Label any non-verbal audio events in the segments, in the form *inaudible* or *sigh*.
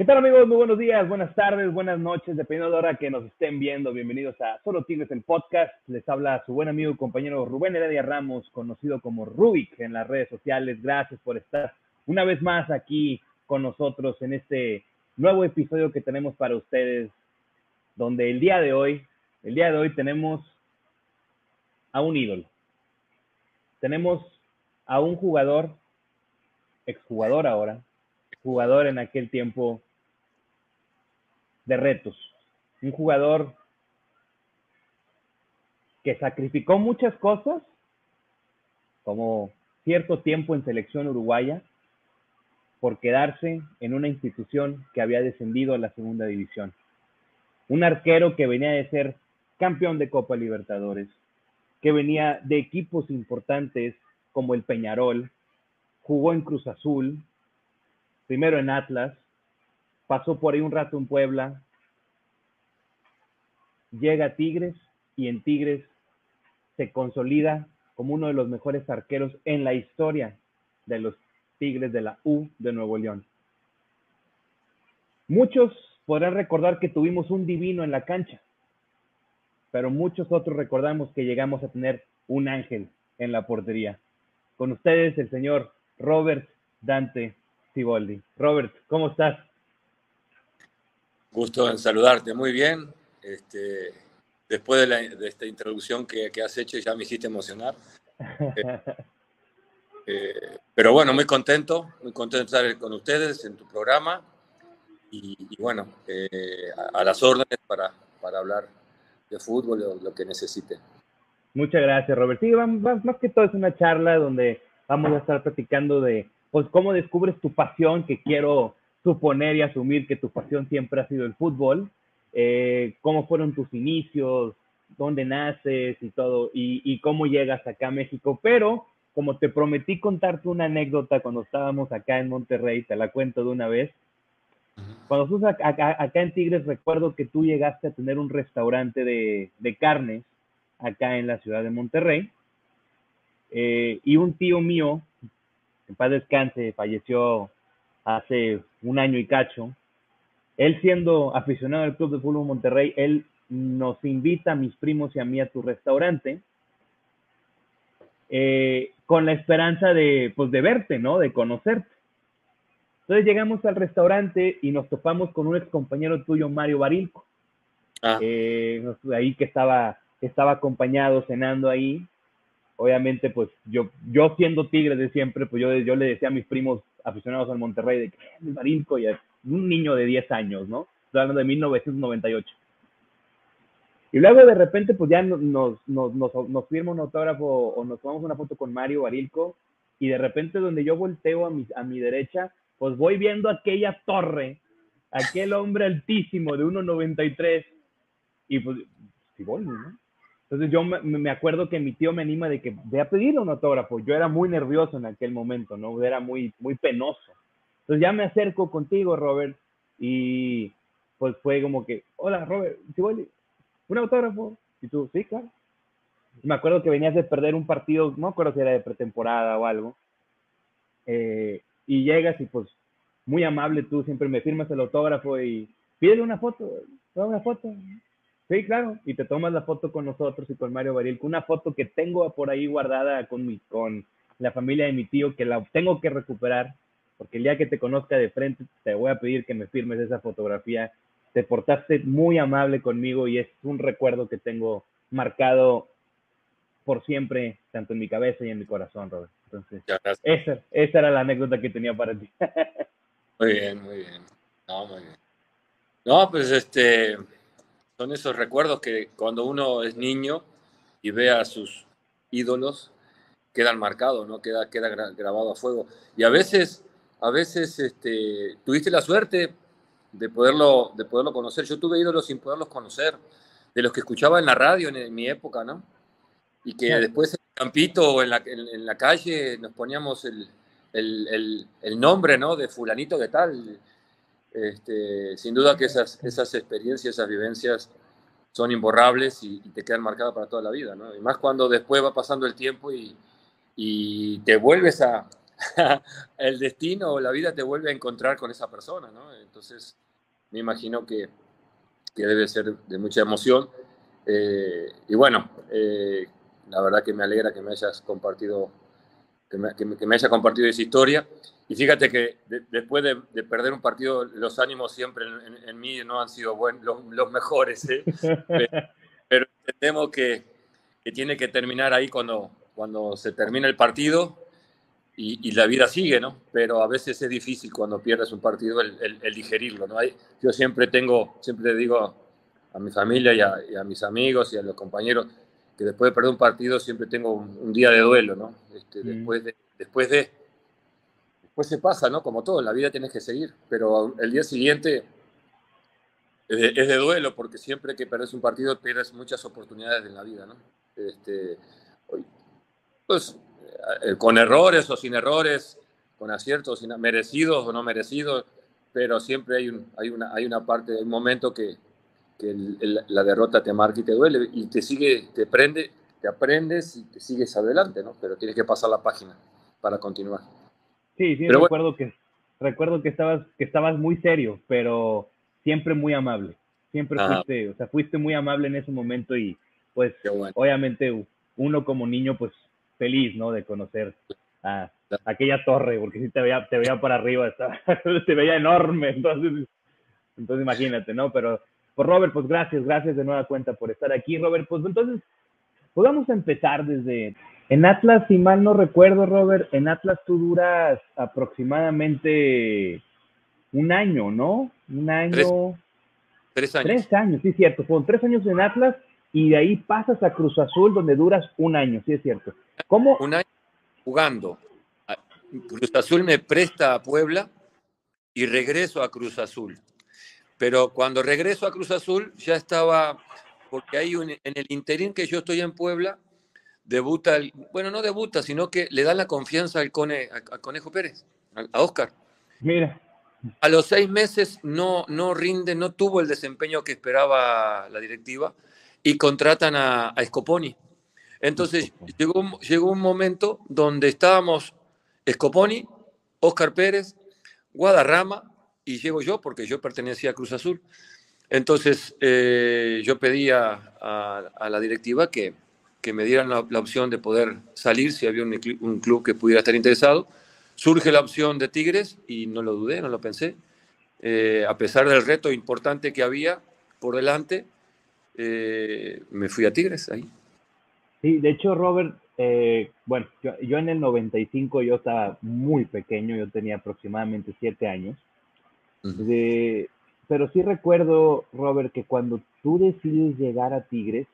¿Qué tal amigos? Muy buenos días, buenas tardes, buenas noches, dependiendo de la hora que nos estén viendo. Bienvenidos a Solo Tigres, el podcast. Les habla su buen amigo y compañero Rubén Heredia Ramos, conocido como Rubik en las redes sociales. Gracias por estar una vez más aquí con nosotros en este nuevo episodio que tenemos para ustedes, donde el día de hoy, el día de hoy tenemos a un ídolo. Tenemos a un jugador, exjugador ahora, jugador en aquel tiempo de retos. Un jugador que sacrificó muchas cosas, como cierto tiempo en selección uruguaya, por quedarse en una institución que había descendido a la segunda división. Un arquero que venía de ser campeón de Copa Libertadores, que venía de equipos importantes como el Peñarol, jugó en Cruz Azul, primero en Atlas, pasó por ahí un rato en Puebla, llega a Tigres y en Tigres se consolida como uno de los mejores arqueros en la historia de los Tigres de la U de Nuevo León. Muchos podrán recordar que tuvimos un divino en la cancha, pero muchos otros recordamos que llegamos a tener un ángel en la portería. Con ustedes el señor Robert Dante Ciboldi. Robert, ¿cómo estás? Gusto en saludarte, muy bien. Este, después de, esta introducción que, has hecho, ya me hiciste emocionar. *laughs* Eh, eh, pero bueno, muy contento, muy contento de estar con ustedes en tu programa y, bueno, eh, a, las órdenes para, para hablar de fútbol o lo que necesite. Muchas gracias, Robert. Sí, más, más que todo es una charla donde vamos a estar platicando de pues cómo descubres tu pasión, que quiero suponer y asumir que tu pasión siempre ha sido el fútbol, eh, cómo fueron tus inicios, dónde naces y todo, y, cómo llegas acá a México. Pero como te prometí contarte una anécdota cuando estábamos acá en Monterrey, te la cuento de una vez. Cuando acá, acá, en Tigres, recuerdo que tú llegaste a tener un restaurante de, de carnes acá en la ciudad de Monterrey. Eh, y un tío mío, en paz descanse, falleció hace un año y cacho. Él siendo aficionado al Club de Fútbol Monterrey, él nos invita a mis primos y a mí a tu restaurante eh, con la esperanza de, pues, de verte, ¿no? De conocerte. Entonces llegamos al restaurante y nos topamos con un ex compañero tuyo, Mario Barilco. Ah. Eh, ahí que estaba, estaba acompañado cenando ahí obviamente, pues yo, yo siendo tigre de siempre, pues yo, yo le decía a mis primos aficionados al Monterrey de que es Marilco y un niño de 10 años, ¿no? Estoy hablando de 1998. Y luego de repente, pues ya nos, nos, nos, nos firma un autógrafo o nos tomamos una foto con Mario Barilco y de repente donde yo volteo a mi, a mi derecha, pues voy viendo aquella torre, aquel hombre altísimo de 1.93 y pues, si voy, ¿no? Entonces yo me, acuerdo que mi tío me anima de que ve a pedir un autógrafo. Yo era muy nervioso en aquel momento, ¿no? Era muy, muy penoso. Entonces ya me acerco contigo, Robert, y pues fue como que, hola, Robert, un autógrafo. Y tú, sí, claro. Me acuerdo que venías de perder un partido, no acuerdo si era de pretemporada o algo. Eh, y llegas y pues muy amable tú, siempre me firmas el autógrafo y pídele una foto, una foto. Sí, claro, y te tomas la foto con nosotros y con Mario Baril, una foto que tengo por ahí guardada con, mi, con la familia de mi tío, que la tengo que recuperar, porque el día que te conozca de frente te voy a pedir que me firmes esa fotografía. Te portaste muy amable conmigo y es un recuerdo que tengo marcado por siempre, tanto en mi cabeza y en mi corazón, Robert. Entonces, esa, esa era la anécdota que tenía para ti. muy bien, muy bien. No, muy bien. No, pues este son esos recuerdos que cuando uno es niño y ve a sus ídolos, quedan marcados, ¿no? Queda, queda grabado a fuego. Y a veces, a veces este, tuviste la suerte de poderlo, de poderlo conocer. Yo tuve ídolos sin poderlos conocer, de los que escuchaba en la radio en, mi época, ¿no? Y que después en el campito o en la, en, la calle nos poníamos el, el, el, nombre, ¿no? De fulanito de tal. Este, sin duda que esas, esas experiencias, esas vivencias son imborrables y, te quedan marcadas para toda la vida. Y más cuando después va pasando el tiempo y, te vuelves a, *laughs* el destino o la vida te vuelve a encontrar con esa persona. Entonces, me imagino que, que debe ser de mucha emoción. Eh, y bueno, eh, la verdad que me alegra que me hayas compartido, que me, que me haya compartido esa historia. Y fíjate que después de, perder un partido, los ánimos siempre en, mí no han sido buenos, los, mejores, ¿eh? *laughs* pero, entendemos que, que, tiene que terminar ahí cuando, cuando se termina el partido y, la vida sigue, ¿no? Pero a veces es difícil cuando pierdes un partido el, el, digerirlo, ¿no? Hay, yo siempre tengo, siempre digo a mi familia y a, y a, mis amigos y a los compañeros que después de perder un partido siempre tengo un, día de duelo, ¿no? Este, mm. después de... Después de pues se pasa, ¿no? Como todo, en la vida tienes que seguir, pero el día siguiente es de, duelo, porque siempre que perdes un partido pierdes muchas oportunidades en la vida, ¿no? Este, pues eh, con errores o sin errores, con aciertos merecidos o no merecidos, pero siempre hay, un, hay, una, hay una parte, un momento que, que la derrota te marca y te duele y te sigue, te prende, te aprendes y te sigues adelante, ¿no? Pero tienes que pasar la página para continuar. Sí, sí, recuerdo que recuerdo que estabas que estabas muy serio, pero siempre muy amable. Siempre fuiste, o sea, fuiste muy amable en ese momento y pues obviamente uno como niño pues feliz, ¿no? De conocer a, aquella torre, porque sí te veía, te veía para arriba, *laughs* estaba, te veía enorme, entonces, entonces imagínate, ¿no? Pero, pues Robert, pues gracias, gracias de nueva cuenta por estar aquí, Robert, pues entonces, pues vamos a empezar desde, en Atlas, si mal no recuerdo, Robert, en Atlas tú duras aproximadamente un año, ¿no? Un año. Tres, años. Tres años, sí, cierto. Fueron tres años en Atlas y de ahí pasas a Cruz Azul, donde duras un año, sí es cierto. ¿Cómo? Un año jugando. Cruz Azul me presta a Puebla y regreso a Cruz Azul. Pero cuando regreso a Cruz Azul ya estaba, porque hay un, en el interín que yo estoy en Puebla, debuta, bueno, no debuta, sino que le da la confianza al Cone, a, Conejo Pérez, a, Oscar. Mira. A los seis meses no, no rinde, no tuvo el desempeño que esperaba la directiva y contratan a, a Scoponi. Entonces llegó, llegó un momento donde estábamos Scoponi, Oscar Pérez, Guadarrama y llego yo porque yo pertenecía a Cruz Azul. Entonces eh, yo pedía a la directiva que, que me dieran la, opción de poder salir si había un, club que pudiera estar interesado. Surge la opción de Tigres y no lo dudé, no lo pensé. Eh, a pesar del reto importante que había por delante, eh, me fui a Tigres ahí. Sí, de hecho, Robert, eh, bueno, yo, en el 95 yo estaba muy pequeño, yo tenía aproximadamente siete años. pero sí recuerdo, Robert, que cuando tú decides llegar a Tigres,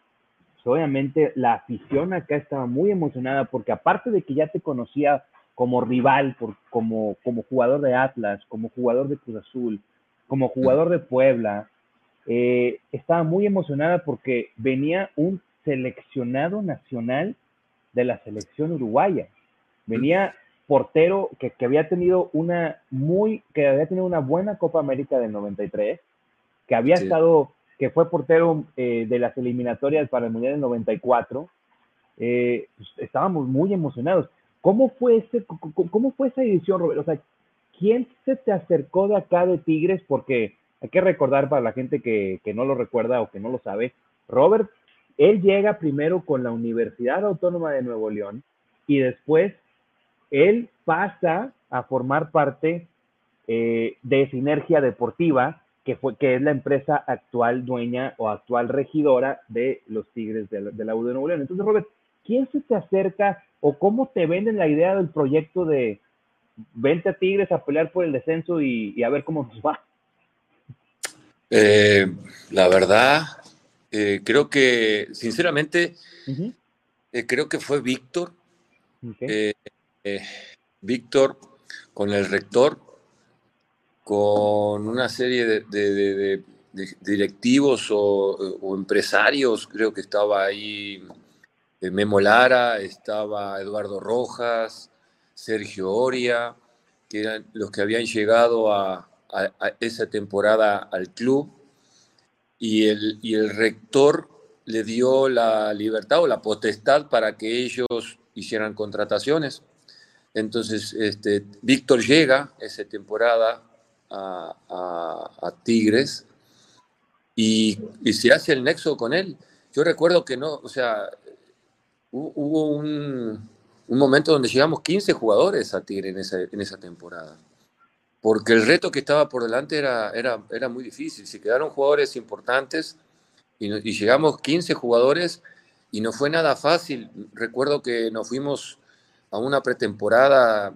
obviamente la afición acá estaba muy emocionada porque aparte de que ya te conocía como rival, por, como, como jugador de Atlas, como jugador de Cruz Azul, como jugador de Puebla, eh, estaba muy emocionada porque venía un seleccionado nacional de la selección uruguaya. Venía portero que, que, había tenido una muy, que había tenido una buena Copa América del 93, que había estado que fue portero eh, de las eliminatorias para el Mundial del 94, eh, pues, estábamos muy emocionados. ¿Cómo fue, ese, cómo fue esa edición, Robert? O sea, ¿quién se te acercó de acá de Tigres? Porque hay que recordar para la gente que, que no lo recuerda o que no lo sabe, Robert, él llega primero con la Universidad Autónoma de Nuevo León y después él pasa a formar parte eh, de Sinergia Deportiva, que, fue, que es la empresa actual dueña o actual regidora de los Tigres de la, de U de Nuevo León. Entonces, Robert, ¿quién se te acerca o cómo te venden la idea del proyecto de vente a Tigres a pelear por el descenso y, a ver cómo nos va? Eh, la verdad, eh, creo que, sinceramente, eh, creo que fue Víctor. Víctor con el rector con una serie de, directivos o, empresarios, creo que estaba ahí eh, Memo Lara, estaba Eduardo Rojas, Sergio Oria, que eran los que habían llegado a, esa temporada al club, y el, y el rector le dio la libertad o la potestad para que ellos hicieran contrataciones. Entonces, este, Víctor llega esa temporada a, Tigres y, se hace el nexo con él. Yo recuerdo que no, o sea, hubo un, momento donde llegamos 15 jugadores a Tigre en esa, en esa temporada, porque el reto que estaba por delante era, era, era muy difícil. Se quedaron jugadores importantes y, y llegamos 15 jugadores y no fue nada fácil. Recuerdo que nos fuimos a una pretemporada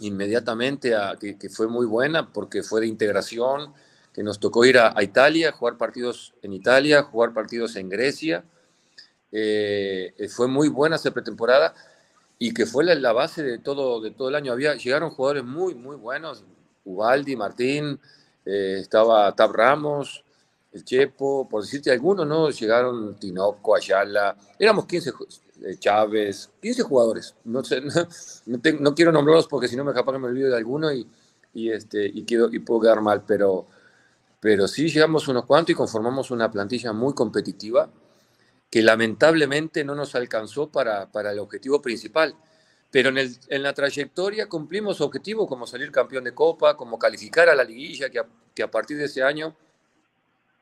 inmediatamente, a, que, fue muy buena porque fue de integración, que nos tocó ir a, Italia, jugar partidos en Italia, jugar partidos en Grecia. Eh, fue muy buena esa pretemporada y que fue la, base de todo, de todo el año. Había, llegaron jugadores muy, muy buenos, Ubaldi, Martín, eh, estaba Tab Ramos, el Chepo, por decirte algunos, ¿no? Llegaron Tinoco, Ayala, éramos 15, eh, Chávez, 15 jugadores. No, sé, *laughs* no, quiero nombrarlos porque si no me capaz que me olvido de alguno y, y, este, y, y puedo quedar mal, pero, pero sí llegamos unos cuantos y conformamos una plantilla muy competitiva que lamentablemente no nos alcanzó para, para el objetivo principal. Pero en, el, en, la trayectoria cumplimos objetivos como salir campeón de Copa, como calificar a la liguilla, que que a partir de ese año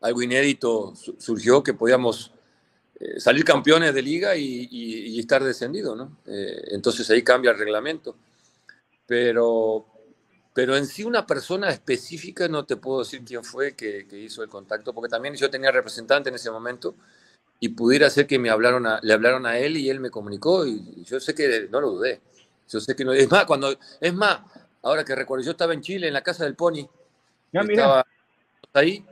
algo inédito surgió que podíamos eh, salir campeones de liga y, estar descendido, ¿no? Eh, entonces ahí cambia el reglamento. Pero, pero en sí una persona específica no te puedo decir quién fue que, hizo el contacto, porque también yo tenía representante en ese momento y pudiera ser que me hablaron le hablaron a él y él me comunicó y, yo sé que no lo dudé. Yo sé que no, es más, cuando, es más, ahora que recuerdo, yo estaba en Chile, en la casa del Pony. Ya, estaba ahí,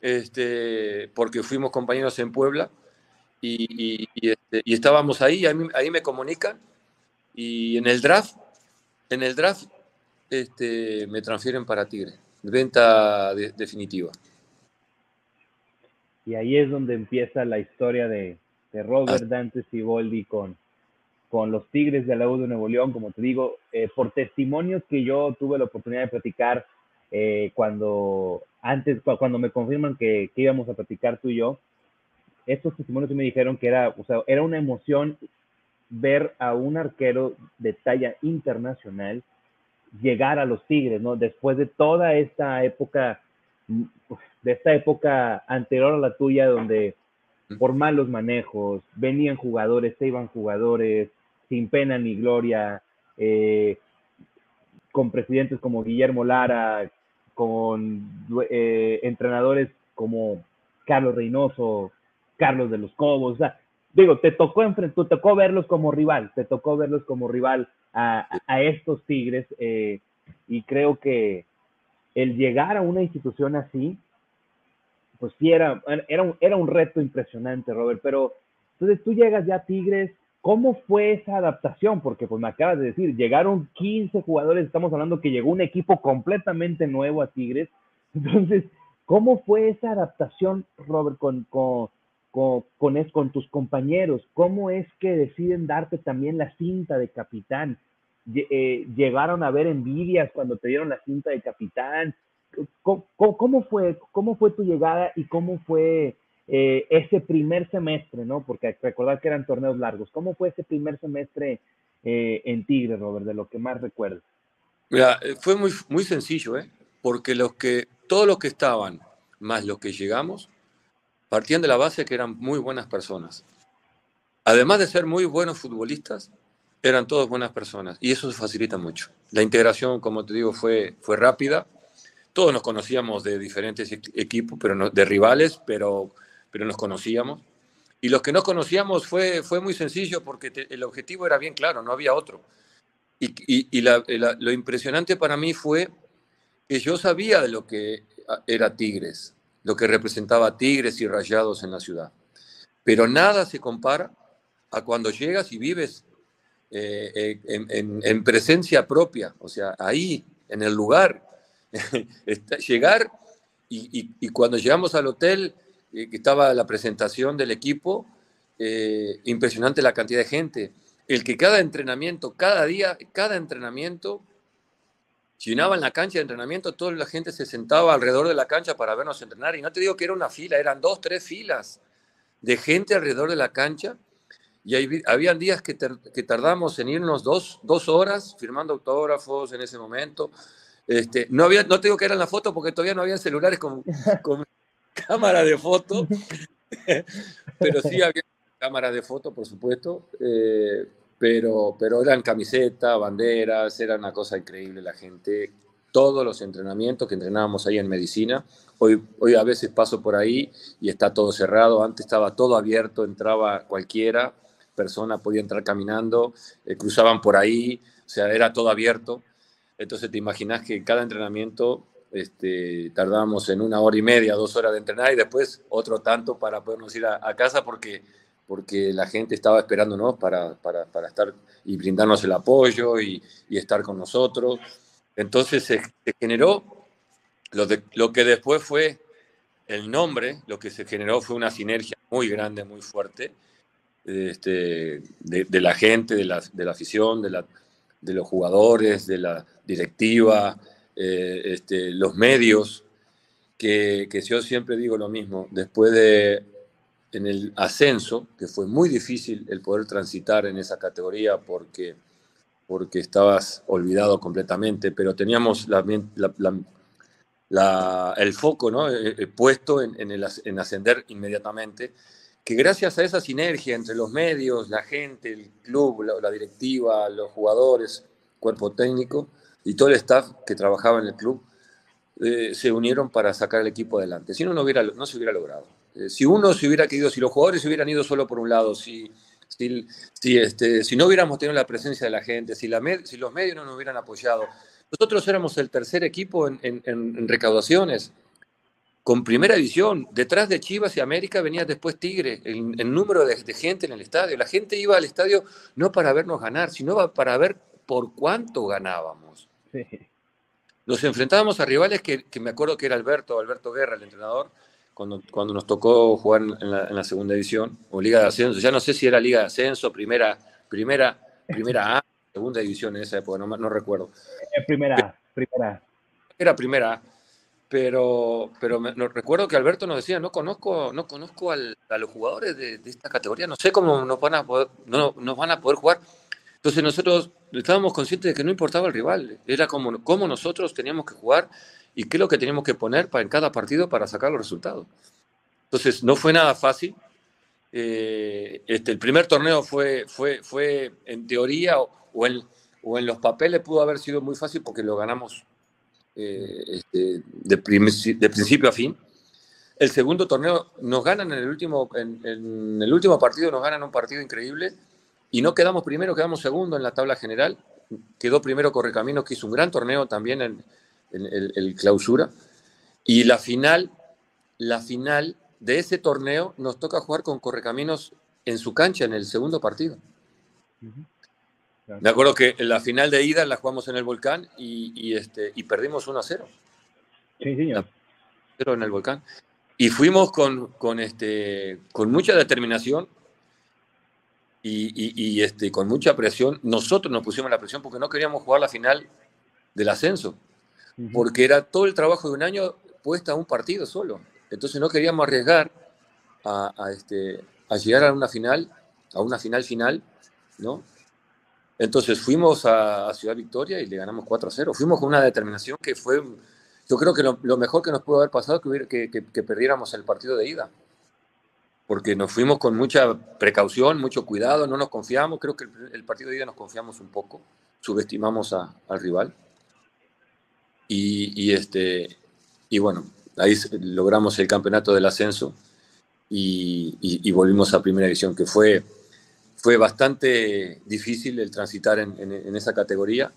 este, porque fuimos compañeros en Puebla y, este, y, estábamos ahí, ahí, me comunican y en el draft, en el draft este, me transfieren para Tigre, venta definitiva. Y ahí es donde empieza la historia de, de Robert ah. Dante Siboldi con, con los Tigres de la U de Nuevo León, como te digo, eh, por testimonios que yo tuve la oportunidad de platicar eh, cuando antes, cuando me confirman que, que, íbamos a platicar tú y yo, estos testimonios me dijeron que era, o sea, era una emoción ver a un arquero de talla internacional llegar a los Tigres, ¿no? Después de toda esta época, de esta época anterior a la tuya, donde por malos manejos venían jugadores, se iban jugadores, sin pena ni gloria, eh, con presidentes como Guillermo Lara, con eh, entrenadores como Carlos Reynoso, Carlos de los Cobos, o sea, digo, te tocó, te tocó verlos como rival, te tocó verlos como rival a, estos Tigres eh, y creo que el llegar a una institución así, pues sí era, era, un, reto impresionante, Robert, pero entonces tú llegas ya a Tigres, ¿cómo fue esa adaptación? Porque pues me acabas de decir, llegaron 15 jugadores, estamos hablando que llegó un equipo completamente nuevo a Tigres, *laughs* entonces, ¿cómo fue esa adaptación, Robert, con con, tus compañeros? ¿Cómo es que deciden darte también la cinta de capitán? Eh, ¿Llegaron a ver envidias cuando te dieron la cinta de capitán? ¿Cómo, fue, tu llegada y cómo fue eh, ese primer semestre, ¿no? Porque recordar que eran torneos largos. ¿Cómo fue ese primer semestre eh, en Tigre, Robert, de lo que más recuerdas? Mira, fue muy, muy sencillo, ¿eh? Porque los que, todos los que estaban, más los que llegamos, partían de la base que eran muy buenas personas. Además de ser muy buenos futbolistas, eran todos buenas personas y eso facilita mucho. La integración, como te digo, fue, fue rápida. Todos nos conocíamos de diferentes equipos, pero no, de rivales, pero, pero nos conocíamos. Y los que no conocíamos fue, fue muy sencillo porque el objetivo era bien claro, no había otro. Y, lo impresionante para mí fue que yo sabía de lo que era Tigres lo que representaba tigres y rayados en la ciudad. Pero nada se compara a cuando llegas y vives eh, eh, en, presencia propia, o sea, ahí, en el lugar. *laughs* llegar y, cuando llegamos al hotel, eh, que estaba la presentación del equipo, impresionante la cantidad de gente. El que cada entrenamiento, cada día, cada entrenamiento llenaban la cancha de entrenamiento, toda la gente se sentaba alrededor de la cancha para vernos entrenar. Y no te digo que era una fila, eran dos, tres filas de gente alrededor de la cancha. y hay, habían días que, que, tardamos en irnos dos, dos, horas firmando autógrafos en ese momento. Este, no, había, no tengo que ir en la foto porque todavía no había celulares con, *laughs* con cámara de foto, *laughs* pero sí había cámara de foto, por supuesto. Eh, pero, pero eran camisetas, banderas, era una cosa increíble la gente. Todos los entrenamientos que entrenábamos ahí en medicina, hoy, hoy a veces paso por ahí y está todo cerrado, antes estaba todo abierto, entraba cualquiera persona, podía entrar caminando, eh, cruzaban por ahí, o sea, era todo abierto. Entonces te imaginas que cada entrenamiento este, tardábamos en una hora y media, dos horas de entrenar y después otro tanto para podernos ir a casa porque porque la gente estaba esperándonos para, para, para estar y brindarnos el apoyo y, y estar con nosotros. Entonces se, generó lo, de, lo que después fue el nombre, lo que se generó fue una sinergia muy grande, muy fuerte, este, de, de, la gente, de la, de la afición, de, la, de, los jugadores, de la directiva, eh, este, los medios, que, que yo siempre digo lo mismo, después de en el ascenso, que fue muy difícil el poder transitar en esa categoría porque, porque estabas olvidado completamente, pero teníamos la, el foco. Eh, eh, puesto en ascender inmediatamente, que gracias a esa sinergia entre los medios, la gente, el club, la, directiva, los jugadores, cuerpo técnico y todo el staff que trabajaba en el club, eh, se unieron para sacar el equipo adelante. Si no, no, hubiera, no se hubiera logrado. Eh, si uno se hubiera querido, si los jugadores se hubieran ido solo por un lado, si, si, este, si no hubiéramos tenido la presencia de la gente, si, la si los medios no nos hubieran apoyado, nosotros éramos el tercer equipo en, en, recaudaciones, con primera división. Detrás de Chivas y América venía después Tigre, el, número de, gente en el estadio. La gente iba al estadio no para vernos ganar, sino para ver por cuánto ganábamos. Nos enfrentábamos a rivales que, que, me acuerdo que era Alberto, Alberto Guerra, el entrenador, cuando, cuando nos tocó jugar en la, segunda división, o Liga de Ascenso, ya no sé si era Liga de Ascenso, primera, primera, primera A, segunda división en esa época, no, no recuerdo. Eh, primera A, primera Era primera A. Pero, pero me, recuerdo que Alberto nos decía, no conozco, no conozco a los jugadores de, esta categoría, no sé cómo nos van a poder, no, nos van a poder jugar. Entonces nosotros estábamos conscientes de que no importaba el rival, era como, como nosotros teníamos que jugar y qué es lo que teníamos que poner para, en cada partido para sacar los resultados. Entonces, no fue nada fácil. Eh, este, el primer torneo fue, fue, fue en teoría o, en, o, en, los papeles pudo haber sido muy fácil porque lo ganamos eh, este, de, de, principio a fin. El segundo torneo nos ganan en el último, en, en, el último partido, nos ganan un partido increíble y no quedamos primero, quedamos segundo en la tabla general. Quedó primero Correcaminos, que hizo un gran torneo también en, el, clausura. Y la final, la final de ese torneo nos toca jugar con Correcaminos en su cancha en el segundo partido. Me acuerdo que la final de ida la jugamos en el volcán y, este, y perdimos 1 a 0. Sí, señor. en el volcán. Y fuimos con, con, este, con mucha determinación y, y, este, con mucha presión. Nosotros nos pusimos la presión porque no queríamos jugar la final del ascenso porque era todo el trabajo de un año puesta a un partido solo. Entonces no queríamos arriesgar a, este, a llegar a una final, a una final final, ¿no? Entonces fuimos a, Ciudad Victoria y le ganamos 4 a 0. Fuimos con una determinación que fue, yo creo que lo, mejor que nos pudo haber pasado que, que, que, que, perdiéramos el partido de ida. Porque nos fuimos con mucha precaución, mucho cuidado, no nos confiamos. Creo que el, partido de ida nos confiamos un poco, subestimamos al rival. Y, este, y bueno, ahí logramos el campeonato del ascenso y, volvimos a primera división, que fue, fue bastante difícil el transitar en, esa categoría,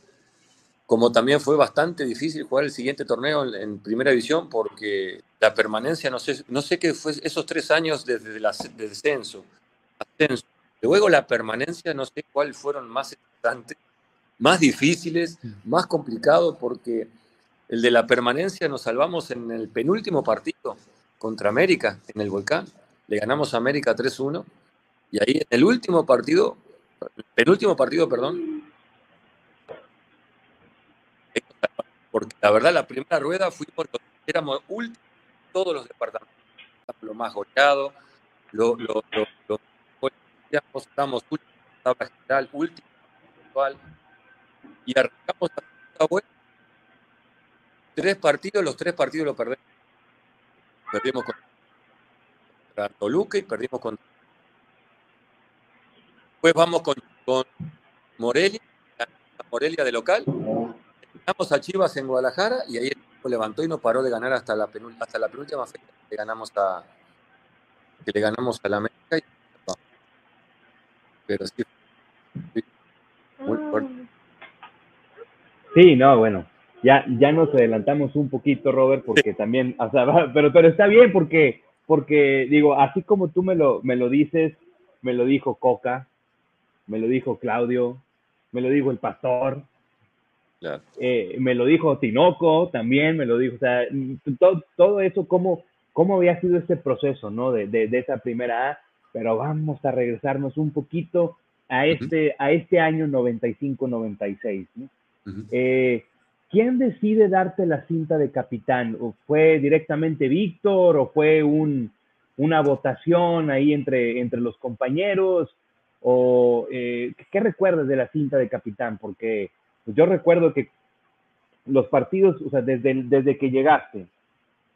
como también fue bastante difícil jugar el siguiente torneo en, primera división, porque la permanencia, no sé, no sé qué fue esos tres años desde el descenso, ascenso. Luego la permanencia, no sé cuáles fueron más importantes, más difíciles, más complicados, porque el de la permanencia nos salvamos en el penúltimo partido contra América, en el Volcán. Le ganamos a América 3-1. Y ahí en el último partido, penúltimo partido, perdón. Porque la verdad, la primera rueda fuimos, éramos últimos todos los departamentos, lo más goleado, lo, ya estamos último, tabla general, último, actual, y arrancamos la vuelta. Tres partidos, los tres partidos los perdemos. Perdimos contra Toluca y perdimos contra. Después vamos con, con Morelia, Morelia de local. Ganamos a Chivas en Guadalajara y ahí el equipo levantó y no paró de ganar hasta la, hasta la penúltima fecha que ganamos a que le ganamos a la América. Y, pero sí. Sí, no, bueno, ya, ya nos adelantamos un poquito, Robert, porque también, o sea, *laughs* pero, pero está bien porque, porque digo, así como tú me lo, me lo dices, me lo dijo Coca, me lo dijo Claudio, me lo dijo el pastor, eh, me lo dijo Tinoco también, me lo dijo, o sea, todo, todo eso, cómo, cómo había sido ese proceso, ¿no? De, de, esa primera A, pero vamos a regresarnos un poquito a este, a este año 95-96, ¿no? Eh, ¿Quién decide darte la cinta de capitán? ¿O ¿Fue directamente Víctor o fue un, una votación ahí entre, entre los compañeros? ¿O eh, qué recuerdas de la cinta de capitán? Porque pues, yo recuerdo que los partidos, o sea, desde, desde que llegaste,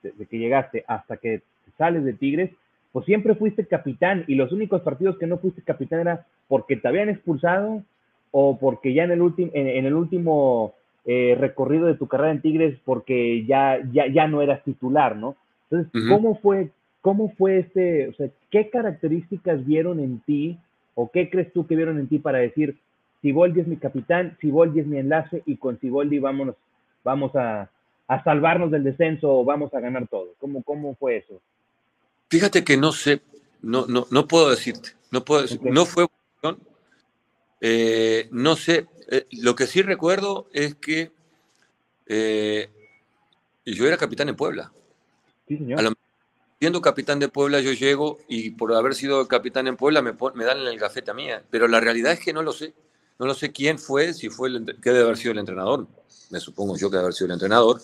desde que llegaste hasta que sales de Tigres, pues siempre fuiste capitán y los únicos partidos que no fuiste capitán era porque te habían expulsado o porque ya en el, último en, el último eh, recorrido de tu carrera en Tigres, porque ya, ya, ya no eras titular, ¿no? Entonces, ¿cómo fue, cómo fue este, o sea, qué características vieron en ti o qué crees tú que vieron en ti para decir, Siboldi es mi capitán, Siboldi es mi enlace y con Siboldi vámonos, vamos a, a salvarnos del descenso o vamos a ganar todo? ¿Cómo, cómo fue eso? Fíjate que no sé, no, no, no puedo decirte, no puedo decir, no fue eh, no sé, eh, lo que sí recuerdo es que eh, yo era capitán en Puebla. Sí, señor. siendo capitán de Puebla, yo llego y por haber sido capitán en Puebla me, me dan en el gafete a mía. Pero la realidad es que no lo sé. No lo sé quién fue, si fue el, que debe haber sido el entrenador. Me supongo yo que debe haber sido el entrenador.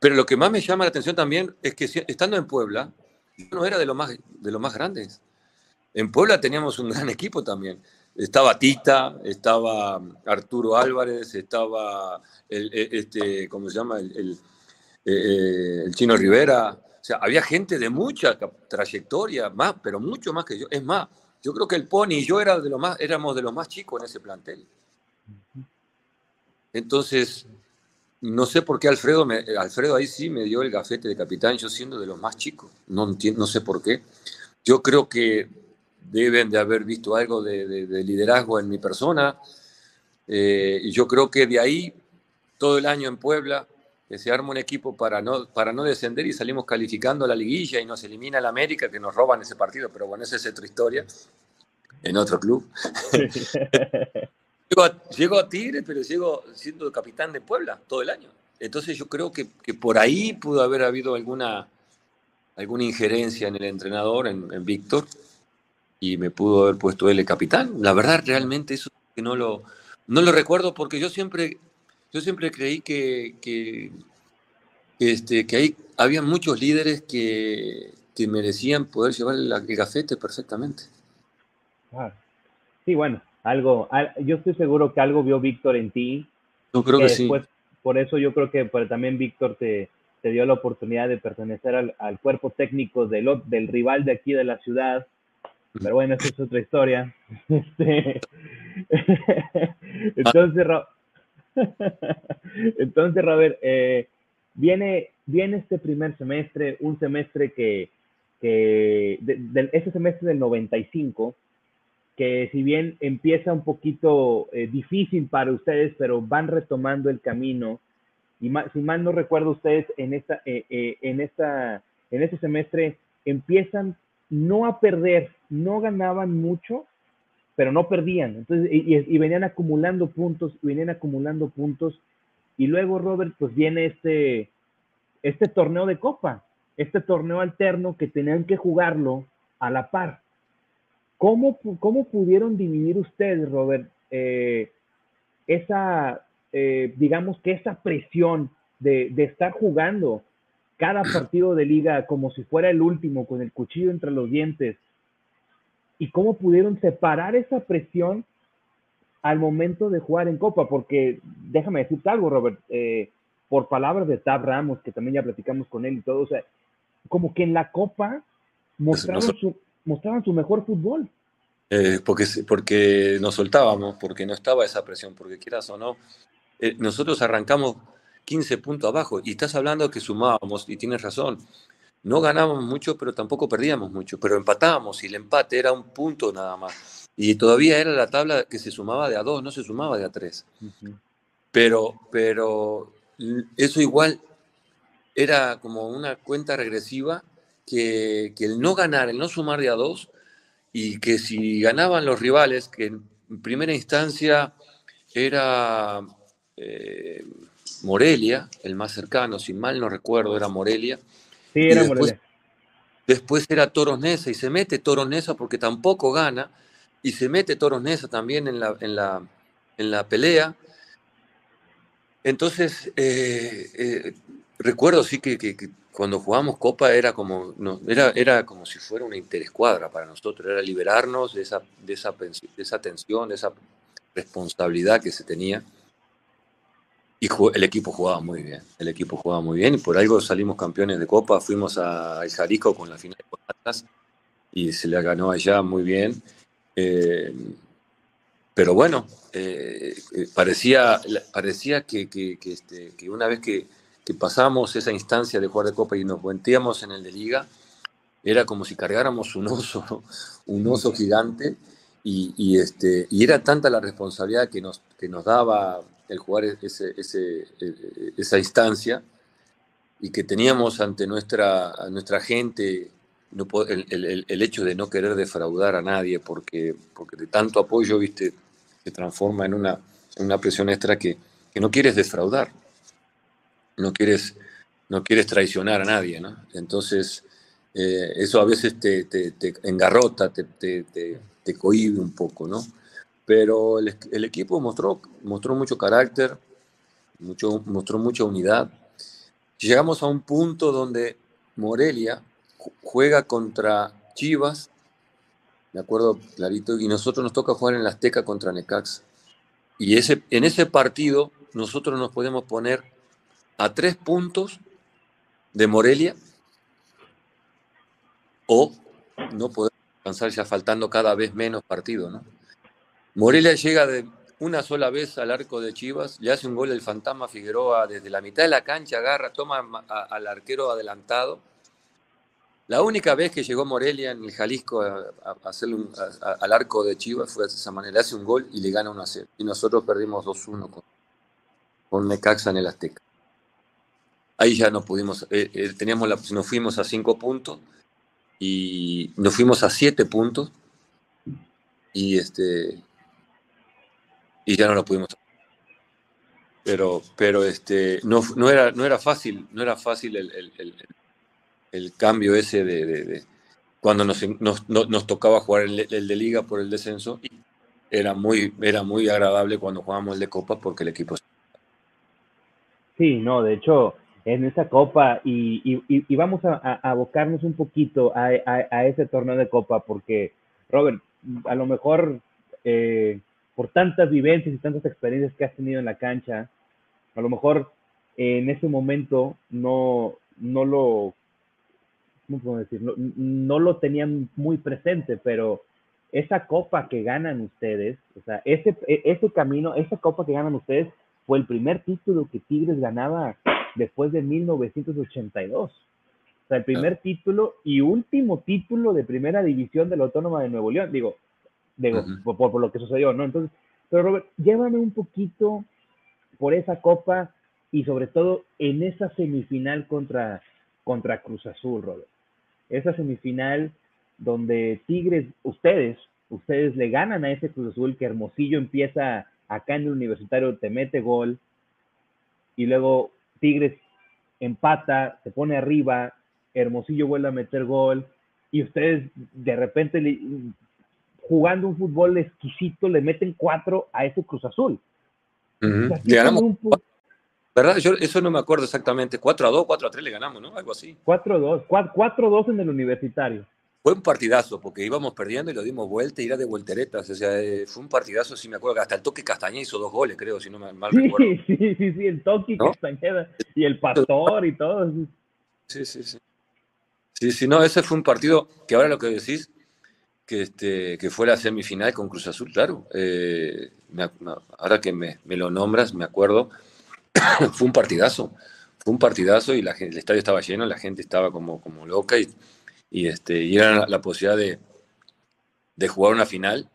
Pero lo que más me llama la atención también es que estando en Puebla, yo no era de los más, de los más grandes. En Puebla teníamos un gran equipo también estaba Tita, estaba Arturo Álvarez, estaba el, este, ¿cómo se llama? El, eh, el, Chino Rivera. O sea, había gente de mucha trayectoria, más, pero mucho más que yo. Es más, yo creo que el Pony y yo era de lo más, éramos de los más chicos en ese plantel. Entonces, no sé por qué Alfredo, me, Alfredo ahí sí me dio el gafete de capitán, yo siendo de los más chicos. No, no sé por qué. Yo creo que deben de haber visto algo de, liderazgo en mi persona. Eh, y yo creo que de ahí, todo el año en Puebla, que se arma un equipo para no, para no descender y salimos calificando la liguilla y nos elimina el América, que nos roban ese partido, pero bueno, esa es otra historia, en otro club. *laughs* llego, a, Tigre, pero llego siendo capitán de Puebla todo el año. Entonces yo creo que, por ahí pudo haber habido alguna, alguna injerencia en el entrenador, en, en Víctor, y me pudo haber puesto él el capitán. La verdad, realmente eso que no lo, no lo recuerdo porque yo siempre, yo siempre creí que, que, este, que hay, había muchos líderes que, que merecían poder llevar el, gafete perfectamente. Sí, bueno, algo, yo estoy seguro que algo vio Víctor en ti. Yo creo que, sí. Por eso yo creo que también Víctor te, te, dio la oportunidad de pertenecer al, al cuerpo técnico del, del rival de aquí de la ciudad pero bueno, esa es otra historia. *laughs* Este, *laughs* entonces, *laughs* entonces, Robert, eh, viene, viene este primer semestre, un semestre que, que de, este semestre del 95, que si bien empieza un poquito eh, difícil para ustedes, pero van retomando el camino. Y si mal no recuerdo ustedes, en esta, eh, en esta, en este semestre empiezan no a perder, no ganaban mucho, pero no perdían. Entonces, y, venían acumulando puntos, venían acumulando puntos. Y luego, Robert, pues viene este, este torneo de copa, este torneo alterno que tenían que jugarlo a la par. ¿Cómo, cómo pudieron dividir ustedes, Robert, eh, esa, eh, digamos que esa presión de, de estar jugando cada partido de liga como si fuera el último, con el cuchillo entre los dientes, y cómo pudieron separar esa presión al momento de jugar en Copa, porque déjame decirte algo, Robert, eh, por palabras de Tab Ramos, que también ya platicamos con él y todo, o sea, como que en la Copa mostraron, su, mostraban su mejor fútbol. Eh, porque, porque nos soltábamos, porque no estaba esa presión, porque quieras o no, eh, nosotros arrancamos 15 puntos abajo y estás hablando que sumábamos, y tienes razón, no ganábamos mucho, pero tampoco perdíamos mucho, pero empatábamos y el empate era un punto nada más. Y todavía era la tabla que se sumaba de a dos, no se sumaba de a tres. Pero, pero eso igual era como una cuenta regresiva que, el no ganar, el no sumar de a dos, y que si ganaban los rivales, que en primera instancia era eh, Morelia, el más cercano, si mal no recuerdo, era Morelia. Sí, era Morelia. Después era Toros Nesa y se mete Toros Nesa porque tampoco gana y se mete Toros Nesa también en la, en la, en la pelea. Entonces, eh, eh, recuerdo sí que, que, cuando jugamos Copa era como, no, era, era como si fuera una interescuadra para nosotros, era liberarnos de esa, de esa, de esa tensión, de esa responsabilidad que se tenía. Y el equipo jugaba muy bien, el equipo jugaba muy bien y por algo salimos campeones de Copa, fuimos al Jalisco con la final de Atlas y se le ganó allá muy bien. Eh, pero bueno, eh, eh, parecía, parecía este, que una vez que, pasamos esa instancia de jugar de Copa y nos metíamos en el de Liga, era como si cargáramos un oso, *laughs* un oso gigante y, y, este, y era tanta la responsabilidad que nos, que nos daba el jugar ese, ese, e, esa instancia y que teníamos ante nuestra, nuestra gente el, hecho de no querer defraudar a nadie porque, porque de tanto apoyo viste se transforma en una, una presión extra que, que, no quieres defraudar no quieres no quieres traicionar a nadie ¿no? entonces eh, eso a veces te, te, te engarrota te, te, te, cohibe un poco no pero el, equipo mostró, mostró mucho carácter, mucho, mostró mucha unidad. Llegamos a un punto donde Morelia juega contra Chivas, de acuerdo clarito, y nosotros nos toca jugar en la Azteca contra Necax. Y ese, en ese partido nosotros nos podemos poner a tres puntos de Morelia o no podemos alcanzar ya faltando cada vez menos partidos, ¿no? Morelia llega de una sola vez al arco de Chivas, le hace un gol el fantasma Figueroa desde la mitad de la cancha, agarra, toma al arquero adelantado. La única vez que llegó Morelia en el Jalisco a, hacerle al arco de Chivas fue de esa manera, le hace un gol y le gana 1 a 0. Y nosotros perdimos 2-1 con, con Necaxa en el Azteca. Ahí ya no pudimos, eh, eh, teníamos la, nos fuimos a 5 puntos y nos fuimos a 7 puntos y este y ya no lo pudimos pero pero este no, no era no era fácil no era fácil el, cambio ese de, cuando nos, nos, tocaba jugar el, de liga por el descenso y era muy era muy agradable cuando jugábamos el de copa porque el equipo sí no de hecho en esa copa y, y, vamos a, abocarnos un poquito a, a, ese torneo de copa porque Robert a lo mejor eh, por tantas vivencias y tantas experiencias que has tenido en la cancha, a lo mejor en ese momento no, no lo, ¿cómo puedo decir? No, lo tenían muy presente, pero esa copa que ganan ustedes, o sea, ese, e, ese camino, esa copa que ganan ustedes fue el primer título que Tigres ganaba después de 1982. O sea, el primer título y último título de primera división de la Autónoma de Nuevo León. Digo, digo, por, lo que sucedió, ¿no? Entonces, pero Robert, llévame un poquito por esa copa y sobre todo en esa semifinal contra, contra Cruz Azul, Robert. Esa semifinal donde Tigres, ustedes, ustedes le ganan a ese Cruz Azul que Hermosillo empieza acá en el universitario, te mete gol y luego Tigres empata, se pone arriba, Hermosillo vuelve a meter gol y ustedes de repente jugando un fútbol exquisito, le meten cuatro a ese Cruz Azul. le ganamos. ¿Verdad? Yo eso no me acuerdo exactamente. 4 a 2, 4 a 3 le ganamos, ¿no? Algo así. 4 a 2, 4 a 2 en el universitario. fue un partidazo, porque íbamos perdiendo y lo dimos vuelta y era de volteretas. O sea, eh, fue un partidazo, si me acuerdo, que hasta el toque Castañeda hizo dos goles, creo, si no me mal sí, recuerdo. *laughs* Sí, sí, sí, el toque Castañeda y el Pastor y todo. Sí, sí, sí. Sí, sí, no, ese fue un partido que ahora lo que decís, que, este, que fue la semifinal con Cruz Azul, claro. Eh, ahora que me, me, lo nombras, me acuerdo, *coughs* fue un partidazo. Fue un partidazo y la, el estadio estaba lleno, la gente estaba como, como loca y y, este, y era la posibilidad de, de jugar una final.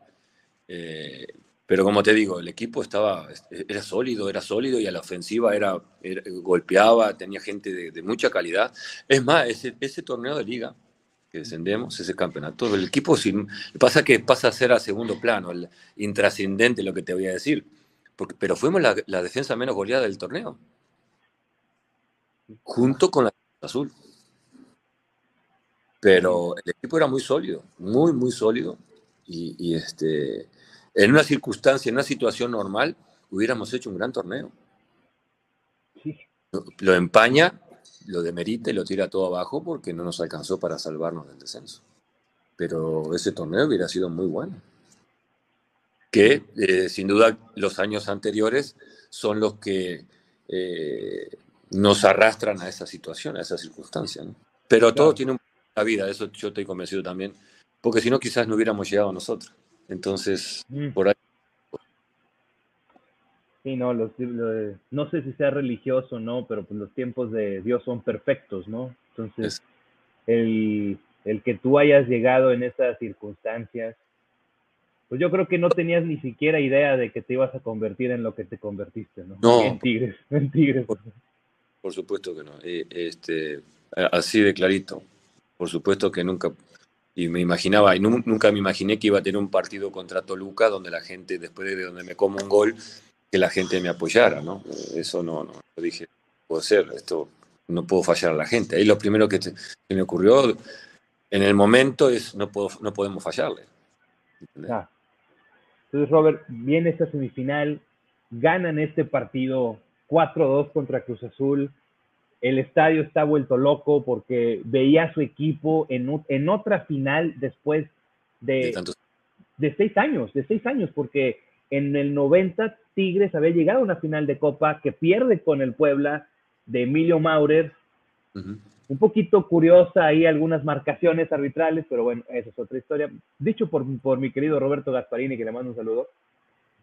Eh, pero como te digo, el equipo estaba, era sólido, era sólido y a la ofensiva era, golpeaba, tenía gente de, mucha calidad. Es más, ese, ese, torneo de liga que descendemos, ese campeonato, el equipo sin, pasa que pasa a ser a segundo plano, el intrascendente lo que te voy a decir, porque, pero fuimos la, la defensa menos goleada del torneo, junto con la azul. Pero el equipo era muy sólido, muy, muy sólido. Y, este, en una circunstancia, en una situación normal, hubiéramos hecho un gran torneo. Lo empaña, lo demerita y lo tira todo abajo porque no nos alcanzó para salvarnos del descenso. Pero ese torneo hubiera sido muy bueno. Que eh, sin duda los años anteriores son los que eh, nos arrastran a esa situación, a esa circunstancia. Pero todo tiene un la vida, eso yo estoy convencido también, porque si no quizás no hubiéramos llegado nosotros. Entonces, mm. por ahí. Sí, no, los, no sé si sea religioso o no, pero pues los tiempos de Dios son perfectos, ¿no? Entonces, el, el que tú hayas llegado en esas circunstancias, pues yo creo que no tenías ni siquiera idea de que te ibas a convertir en lo que te convertiste, ¿no? No. En Tigres, *laughs* en Tigres. Por, por supuesto que no. Este, así de clarito. Por supuesto que nunca, y me imaginaba, y nunca me imaginé que iba a tener un partido contra Toluca donde la gente, después de donde me como un gol, que la gente me apoyara, ¿no? Eso no, no, lo dije, puedo ser, esto no puedo fallar a la gente. Ahí lo primero que se me ocurrió en el momento es no, puedo, no podemos fallarle. Entonces, Robert, viene esta semifinal, ganan este partido 4-2 contra Cruz Azul, el estadio está vuelto loco porque veía a su equipo en, en otra final después de, de, seis años, de seis años, porque en el 90 Tigres había llegado a una final de Copa que pierde con el Puebla de Emilio Maurer. Un poquito curiosa ahí algunas marcaciones arbitrales, pero bueno, esa es otra historia. Dicho por, por mi querido Roberto Gasparini, que le mando un saludo.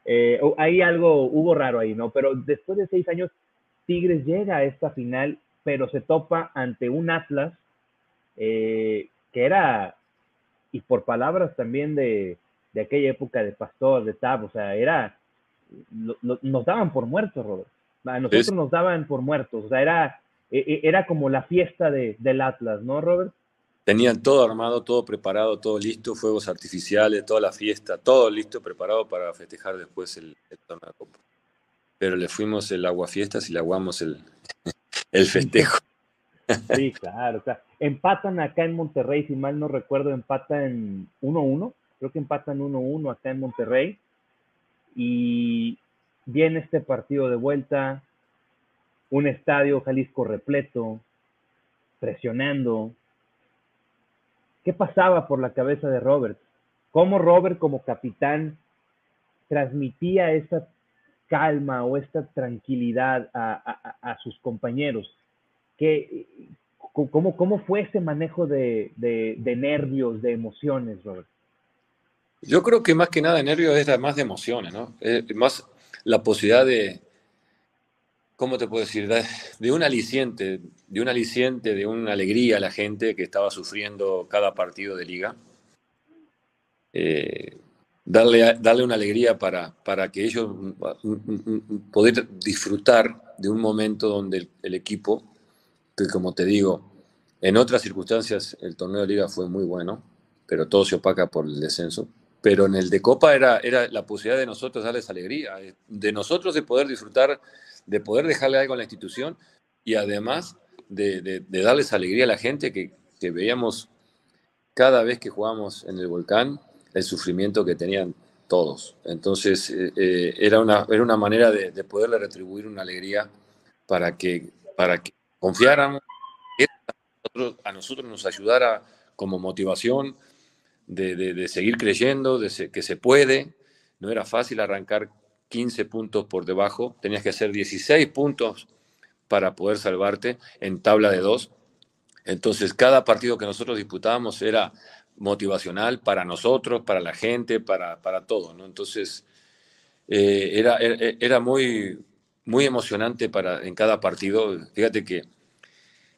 Eh, ahí algo hubo raro ahí, ¿no? Pero después de seis años, Tigres llega a esta final pero se topa ante un Atlas eh, que era, y por palabras también de, aquella época de Pastor, de Tab, o sea, era, nos daban por muertos, Robert. A nosotros nos daban por muertos, o sea, era, e, e, era como la fiesta del Atlas, ¿no, Robert? Tenían todo armado, todo preparado, todo listo, fuegos artificiales, toda la fiesta, todo listo, preparado para festejar después el, el Pero le fuimos el agua fiestas y le aguamos el, *laughs* el festejo. Sí, claro, Empatan acá en Monterrey, si mal no recuerdo, empatan 1-1. Creo que empatan 1-1 acá en Monterrey. Y viene este partido de vuelta, un estadio Jalisco repleto, presionando. ¿Qué pasaba por la cabeza de Robert? ¿Cómo Robert como capitán transmitía esa calma o esta tranquilidad a, sus compañeros. ¿Qué, cómo, ¿Cómo fue ese manejo de, nervios, de emociones, Robert? Yo creo que más que nada nervios es más de emociones, ¿no? más la posibilidad de, ¿cómo te puedo decir? De, un aliciente, de un aliciente, de una alegría a la gente que estaba sufriendo cada partido de liga. Eh, darle, darle una alegría para, para que ellos poder disfrutar de un momento donde el, equipo, que como te digo, en otras circunstancias el torneo de liga fue muy bueno, pero todo se opaca por el descenso. Pero en el de Copa era, era la posibilidad de nosotros darles alegría, eh, de nosotros de poder disfrutar, de poder dejarle algo a la institución y además de, darles alegría a la gente que, veíamos cada vez que jugamos en el volcán, el sufrimiento que tenían todos. Entonces, eh, eh, era, una, era una manera de, poderle retribuir una alegría para que, para que confiáramos, a nosotros, nos ayudara como motivación de, seguir creyendo, de que se puede. No era fácil arrancar 15 puntos por debajo, tenías que hacer 16 puntos para poder salvarte en tabla de dos. Entonces, cada partido que nosotros disputábamos era motivacional para nosotros, para la gente, para, para todo, ¿no? Entonces, eh, era, era, muy, muy emocionante para, en cada partido. Fíjate que,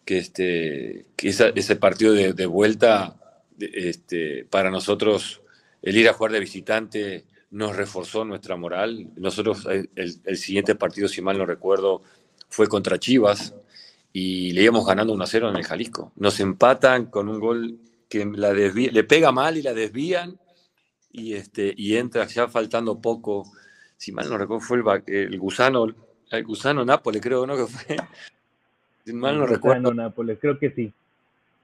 que, este, que ese partido de, vuelta, este, para nosotros, el ir a jugar de visitante nos reforzó nuestra moral. Nosotros, el, siguiente partido, si mal no recuerdo, fue contra Chivas y le íbamos ganando 1-0 en el Jalisco. Nos empatan con un gol que la le pega mal y la desvían y, este, y entra ya faltando poco. Si mal no recuerdo, fue el, el gusano el gusano Nápoles, creo, ¿no? Que fue. Si mal no recuerdo. Nápoles, creo que sí.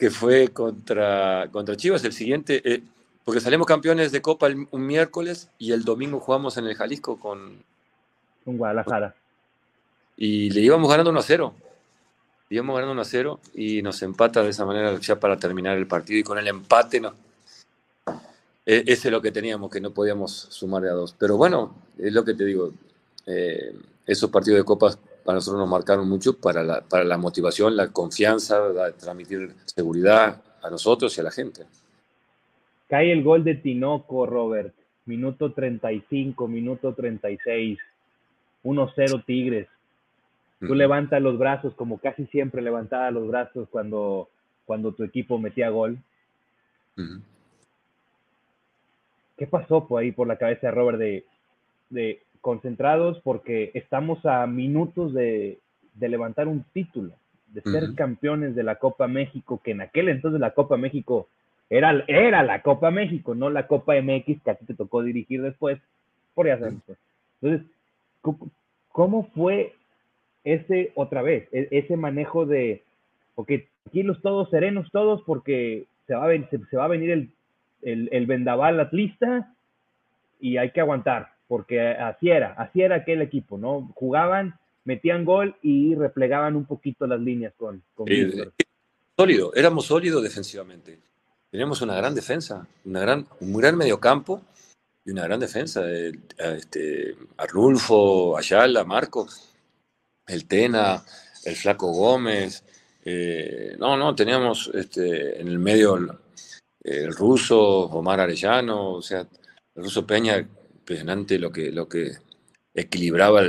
Que fue contra, contra Chivas el siguiente. Eh, porque salimos campeones de Copa un miércoles y el domingo jugamos en el Jalisco con. Con Guadalajara. Y le íbamos ganando 1 a 0. Le íbamos ganando 1 a 0 y nos empata de esa manera ya para terminar el partido. Y con el empate no. E, ese es lo que teníamos, que no podíamos sumar de a dos. Pero bueno, es lo que te digo. Eh, esos partidos de copas para nosotros nos marcaron mucho para la, para la motivación, la confianza, transmitir seguridad a nosotros y a la gente. Cae el gol de Tinoco, Robert. Minuto 35, minuto 36. 1-0 Tigres. Tú levantas los brazos, como casi siempre levantaba los brazos cuando, cuando tu equipo metía gol. ¿Qué pasó por ahí por la cabeza de Robert de, de concentrados porque estamos a minutos de, levantar un título, de ser campeones de la Copa México, que en aquel entonces la Copa México era, era la Copa México, no la Copa MX que a ti te tocó dirigir después, por ya sabes. Pues. Entonces, ¿cómo fue ese, otra vez, e, ese manejo de, ok, los todos, serenos todos, porque se va a, se, va a venir el, el, el vendaval atlista y hay que aguantar porque así era, así era aquel equipo, ¿no? Jugaban, metían gol y replegaban un poquito las líneas con, con Sólido, éramos sólidos defensivamente. Teníamos una gran defensa, una gran, un gran mediocampo y una gran defensa. este, Arnulfo, Ayala, Marcos, el Tena, el Flaco Gómez. Eh, no, no, teníamos este, en el medio el, el ruso, Omar Arellano, o sea, el ruso Peña impresionante lo que, lo que equilibraba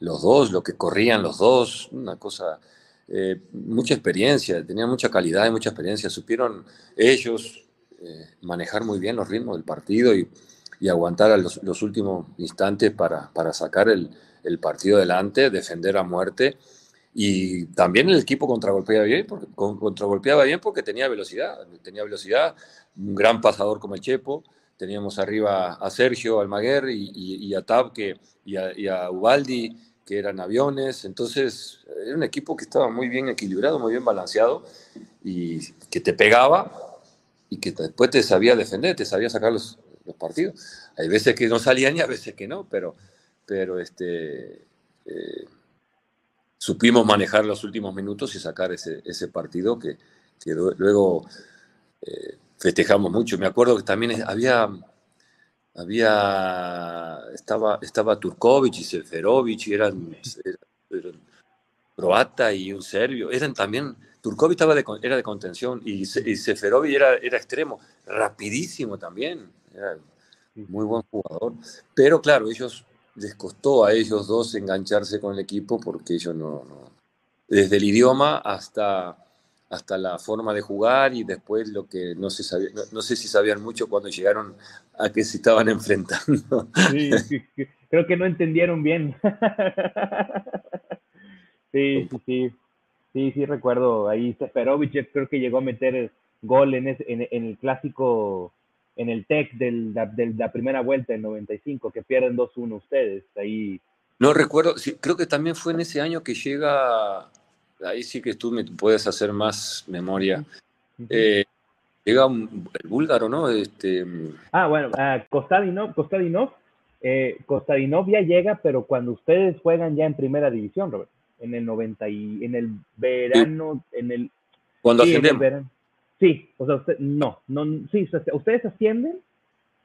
los dos, lo que corrían los dos, una cosa, eh, mucha experiencia, tenía mucha calidad y mucha experiencia, supieron ellos eh, manejar muy bien los ritmos del partido y, aguantar los, los, últimos instantes para, para sacar el, el, partido adelante, defender a muerte. Y también el equipo contragolpeaba bien, porque, contragolpeaba bien porque tenía velocidad, tenía velocidad, un gran pasador como el Chepo, teníamos arriba a Sergio Almaguer y, a Tab que, y, a, Ubaldi, que eran aviones. Entonces, era un equipo que estaba muy bien equilibrado, muy bien balanceado y que te pegaba y que después te sabía defender, te sabía sacar los, partidos. Hay veces que no salían y a veces que no, pero, pero este, eh, supimos manejar los últimos minutos y sacar ese, ese partido que, que luego eh, festejamos mucho. Me acuerdo que también había, había estaba, estaba Turkovic y Seferovic, y eran, croata y un serbio. Eran también, Turkovic estaba de, era de contención y, y Seferovic era, era extremo, rapidísimo también. Era muy buen jugador. Pero claro, ellos les costó a ellos dos engancharse con el equipo porque ellos no, no desde el idioma hasta hasta la forma de jugar y después lo que no se sabía, no, sé si sabían mucho cuando llegaron a que se estaban *laughs* enfrentando. Sí, creo que no entendieron bien. *laughs* Sí, sí, sí, sí, recuerdo ahí Seferovic creo que llegó a meter gol en, en, el clásico, en el TEC de la primera vuelta en 95, que pierden 2-1 ustedes, ahí. No recuerdo, sí, creo que también fue en ese año que llega ahí sí que tú me puedes hacer más memoria. Eh, llega el búlgaro, ¿no? Este, ah, bueno, uh, Kostadinov, Kostadinov, eh, Kostadinov ya llega, pero cuando ustedes juegan ya en primera división, Robert, en el 90 y en el verano, en el cuando ascendemos. Sí, o sea, usted, no, no, sí, ustedes ascienden.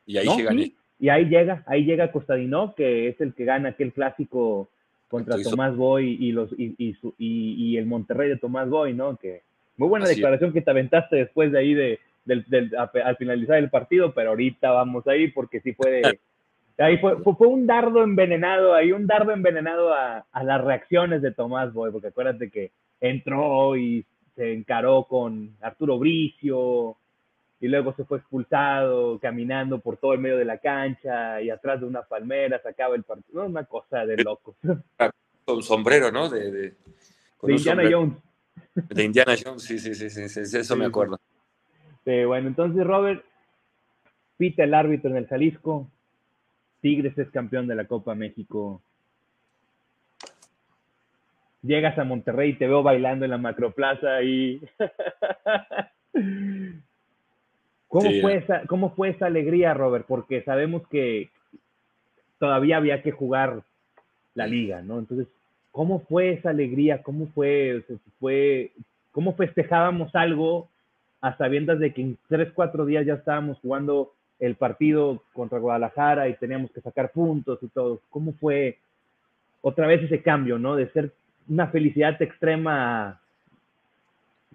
Y ahí llegan. y ahí llega, ahí llega Costadino, que es el que gana aquel clásico contra Tomás Boy y los y, y, y, el Monterrey de Tomás Boy, ¿no? Que muy buena declaración que te aventaste después de ahí de, del, del, al finalizar el partido, pero ahorita vamos ahí porque sí fue *laughs* ahí fue, fue, un dardo envenenado, ahí un dardo envenenado a, a, las reacciones de Tomás Boy, porque acuérdate que entró y se encaró con Arturo Bricio y luego se fue expulsado caminando por todo el medio de la cancha y atrás de una palmera sacaba el partido. Una cosa de loco. Con sombrero, ¿no? De, de, Indiana Jones. De Indiana Jones, sí, sí, sí, sí, eso me acuerdo. bueno, entonces Robert pita el árbitro en el Jalisco. Tigres es campeón de la Copa México llegas a Monterrey y te veo bailando en la macroplaza y... *laughs* ¿Cómo, fue esa, ¿Cómo fue esa alegría, Robert? Porque sabemos que todavía había que jugar la liga, ¿no? Entonces, ¿cómo fue esa alegría? ¿Cómo fue, fue, cómo festejábamos algo a sabiendas de que en tres, cuatro días ya estábamos jugando el partido contra Guadalajara y teníamos que sacar puntos y todo? ¿Cómo fue otra vez ese cambio, ¿no? De ser una felicidad extrema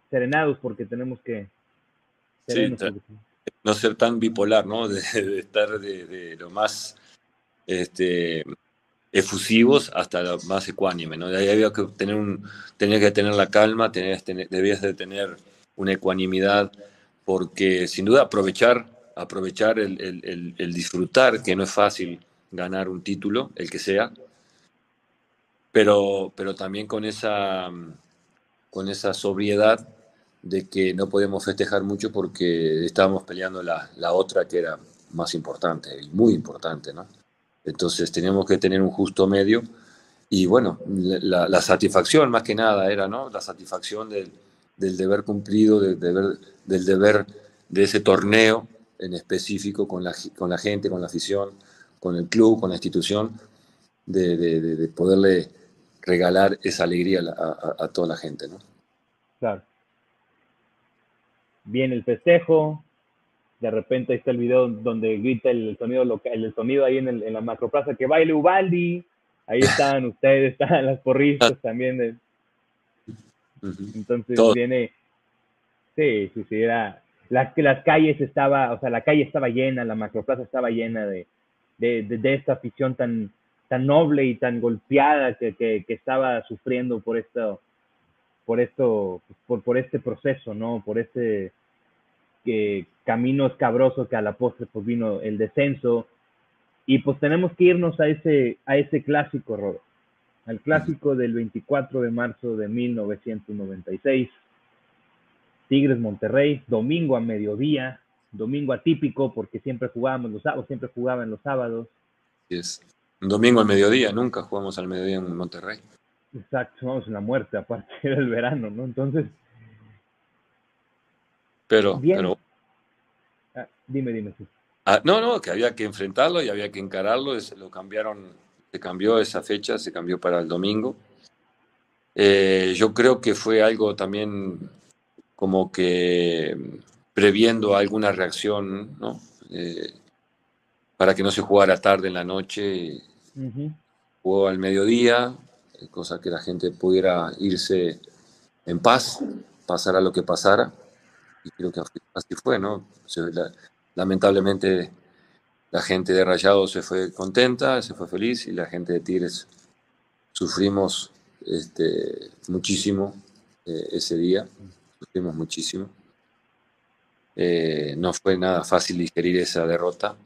serenados porque tenemos que... no ser tan bipolar, ¿no? *laughs* De, estar de, lo más este, efusivos hasta lo más ecuánime, ¿no? De ahí había que tener un, tenía que tener la calma, tenías, debías de tener una ecuanimidad, porque sin duda aprovechar, aprovechar el, el disfrutar, que no es fácil ganar un título, el que sea, pero, pero también con esa, con esa sobriedad de que no podemos festejar mucho porque estábamos peleando la, la otra que era más importante y muy importante, ¿no? Entonces teníamos que tener un justo medio y bueno, la, la satisfacción más que nada era, ¿no? La satisfacción del, del deber cumplido, del deber, del deber de ese torneo en específico con la, con la gente, con la afición, con el club, con la institución, de, de, de poderle regalar esa alegría a, toda la gente, ¿no? Claro. Viene el festejo, de repente ahí está el video donde grita el sonido local, el sonido ahí en, el, en la macroplaza que baile Ubaldi, ahí están *laughs* ustedes, están las porristas también. Entonces viene, sí, sí, sí, era, las, las calles estaba, o sea, la calle estaba llena, la macroplaza estaba llena de, de, de esta afición tan, tan noble y tan golpeada que, que, estaba sufriendo por esto, por esto, por, por este proceso, ¿no? Por este que, camino escabroso que a la postre pues vino el descenso. Y pues tenemos que irnos a ese, a ese clásico, Robert, al clásico del 24 de marzo de 1996. Tigres Monterrey, domingo a mediodía, domingo atípico porque siempre jugábamos los sábados, siempre jugaban los sábados. Domingo al mediodía, nunca jugamos al mediodía en Monterrey. Exacto, vamos en la muerte, aparte *laughs* era el verano, ¿no? Entonces. Pero, pero. Ah, dime, dime. Ah, no, no, que había que enfrentarlo y había que encararlo. lo cambiaron, se cambió esa fecha, se cambió para el domingo. Eh, yo creo que fue algo también como que previendo alguna reacción, ¿no? Eh, para que no se jugara tarde en la noche. Jugó al mediodía, cosa que la gente pudiera irse en paz, pasara lo que pasara. Y creo que así fue, ¿no? lamentablemente la gente de Rayado se fue contenta, se fue feliz y la gente de Tigres sufrimos este, muchísimo eh, ese día, sufrimos muchísimo. Eh, no fue nada fácil digerir esa derrota.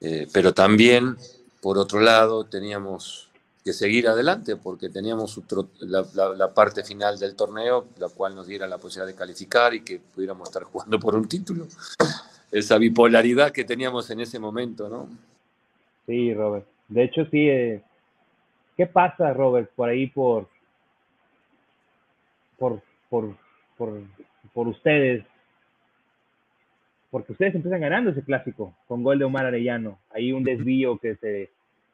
Eh, pero también, por otro lado, teníamos que seguir adelante porque teníamos la, parte final del torneo, la cual nos diera la posibilidad de calificar y que pudiéramos estar jugando por un título. Esa bipolaridad que teníamos en ese momento, ¿no? Sí, Robert. De hecho, sí. Eh, ¿Qué pasa, Robert, por ahí por, por, por, por, por ustedes porque ustedes empiezan ganando ese clásico con gol de Omar Arellano. Hay un desvío que se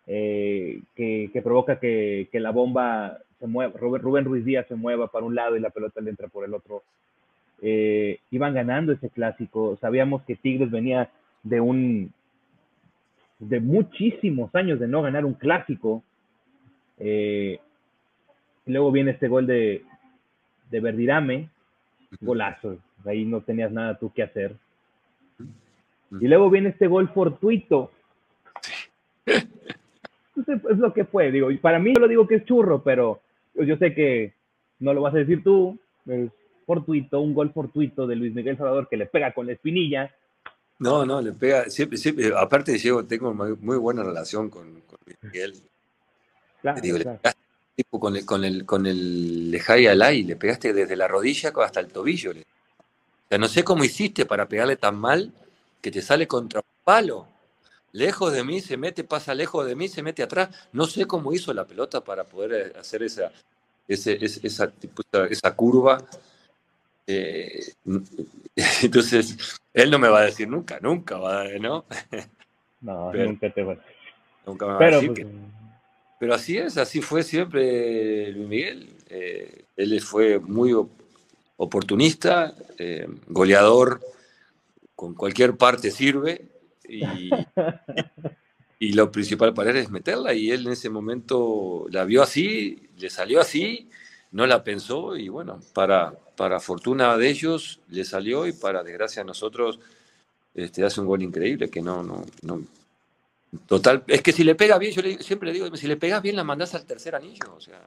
eh, que, provoca que, la bomba se mueva, Rubén Ruiz Díaz se mueva para un lado y la pelota le entra por el otro eh, iban ganando ese clásico. Sabíamos que Tigres venía de un de muchísimos años de no ganar un clásico. Eh, luego viene este gol de, de Verdirame, golazo. Ahí no tenías nada tú que hacer. Y luego viene este gol fortuito. *laughs* es lo que fue, digo. Para mí yo lo digo que es churro, pero yo sé que no lo vas a decir tú. Es fortuito, un gol fortuito de Luis Miguel Salvador que le pega con la espinilla. No, no, le pega, siempre, siempre, aparte yo tengo muy, buena relación con, Luis Miguel. Claro, digo, Le tipo con el, con el, con el Lejay Alay, le pegaste desde la rodilla hasta el tobillo. O sea, no sé cómo hiciste para pegarle tan mal que te sale contra un palo. Lejos de mí se mete, pasa lejos de mí, se mete atrás. No sé cómo hizo la pelota para poder eh, hacer esa, ese, esa, esa, curva. Eh, *laughs* entonces, él no me va a decir nunca, nunca va ¿no? No, *laughs* nunca te va a decir. Nunca me va a decir pues, pero así es, así fue siempre Luis Miguel. Eh, él fue muy oportunista, goleador, con cualquier parte sirve y, y, lo principal para él es meterla y él en ese momento la vio así, le salió así, no la pensó y bueno, para, para fortuna de ellos le salió y para desgracia de nosotros este, hace un gol increíble que no, no, no, total, es que si le pega bien, yo siempre le digo, si le pegas bien la mandás al tercer anillo, o sea.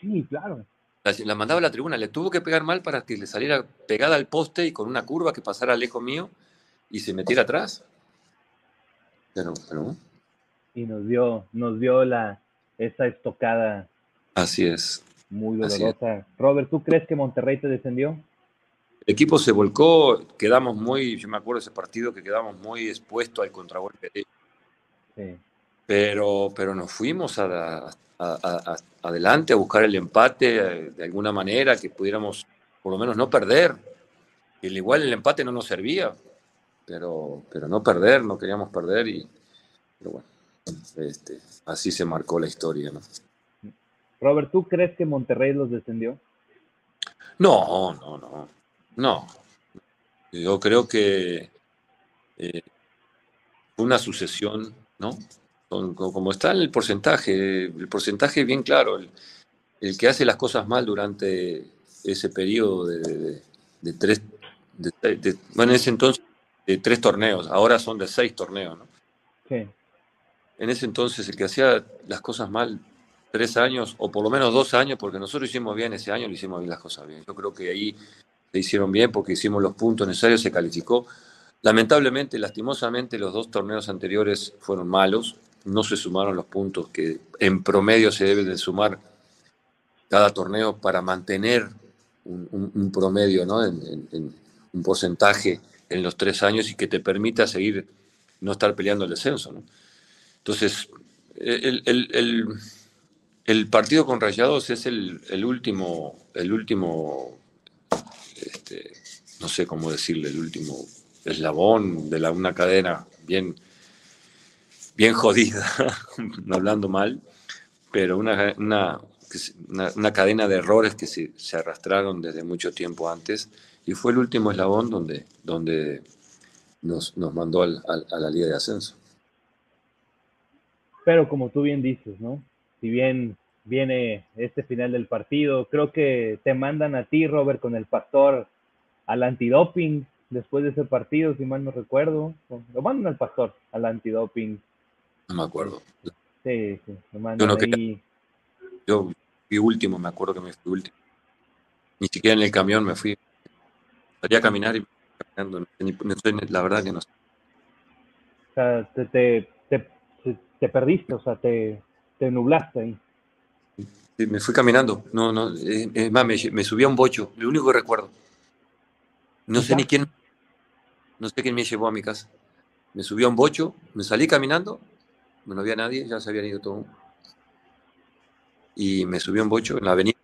Sí, claro. La, la, mandaba a la tribuna, le tuvo que pegar mal para que le saliera pegada al poste y con una curva que pasara lejos mío y se metiera atrás. Pero, pero. Y nos dio, nos dio la, esa estocada. Así es. Muy dolorosa. Robert, ¿tú crees que Monterrey te descendió? El equipo se volcó, quedamos muy, yo me acuerdo ese partido que quedamos muy expuestos al contragolpe. Sí. Pero, pero nos fuimos a, adelante a buscar el empate de alguna manera, que pudiéramos por lo menos no perder. El igual el empate no nos servía, pero, pero no perder, no queríamos perder y pero bueno, este, así se marcó la historia, ¿no? Robert, ¿tú crees que Monterrey los descendió? No, no, no, no. Yo creo que eh, una sucesión, ¿no? como está en el porcentaje, el porcentaje bien claro, el, que hace las cosas mal durante ese periodo de, tres, bueno, en ese entonces de tres torneos, ahora son de seis torneos, ¿no? Sí. En ese entonces el que hacía las cosas mal tres años, o por lo menos dos años, porque nosotros hicimos bien ese año, le hicimos bien las cosas bien. Yo creo que ahí se hicieron bien porque hicimos los puntos necesarios, se calificó. Lamentablemente, lastimosamente, los dos torneos anteriores fueron malos, no se sumaron los puntos que en promedio se deben de sumar cada torneo para mantener un, promedio, ¿no? en, un porcentaje en los tres años y que te permita seguir, no estar peleando el descenso. ¿no? Entonces, el, el, partido con Rayados es el, último, el último este, no sé cómo decirle, el último eslabón de la, una cadena bien, bien jodida, *laughs* no hablando mal, pero una, una, una, cadena de errores que se, se arrastraron desde mucho tiempo antes y fue el último eslabón donde, donde nos, nos mandó al, a la Liga de Ascenso. Pero como tú bien dices, ¿no? Si bien viene este final del partido, creo que te mandan a ti, Robert, con el pastor al antidoping después de ese partido, si mal no recuerdo. Lo mandan al pastor al antidoping. No me acuerdo. Sí, sí, lo mandan yo, ahí. yo fui último, me acuerdo que me fui último. Ni siquiera en el camión me fui Salía a caminar y caminando. la verdad que no sé. O sea, te, te, perdiste, o sea, te, te nublaste ahí. Sí, me fui caminando. No, no, es más, me, subí a un bocho, lo único que recuerdo. No sé ni quién, no sé quién me llevó a mi casa. Me subí a un bocho, me salí caminando, no había nadie, ya se habían ido todos. Y me subí a un bocho en la avenida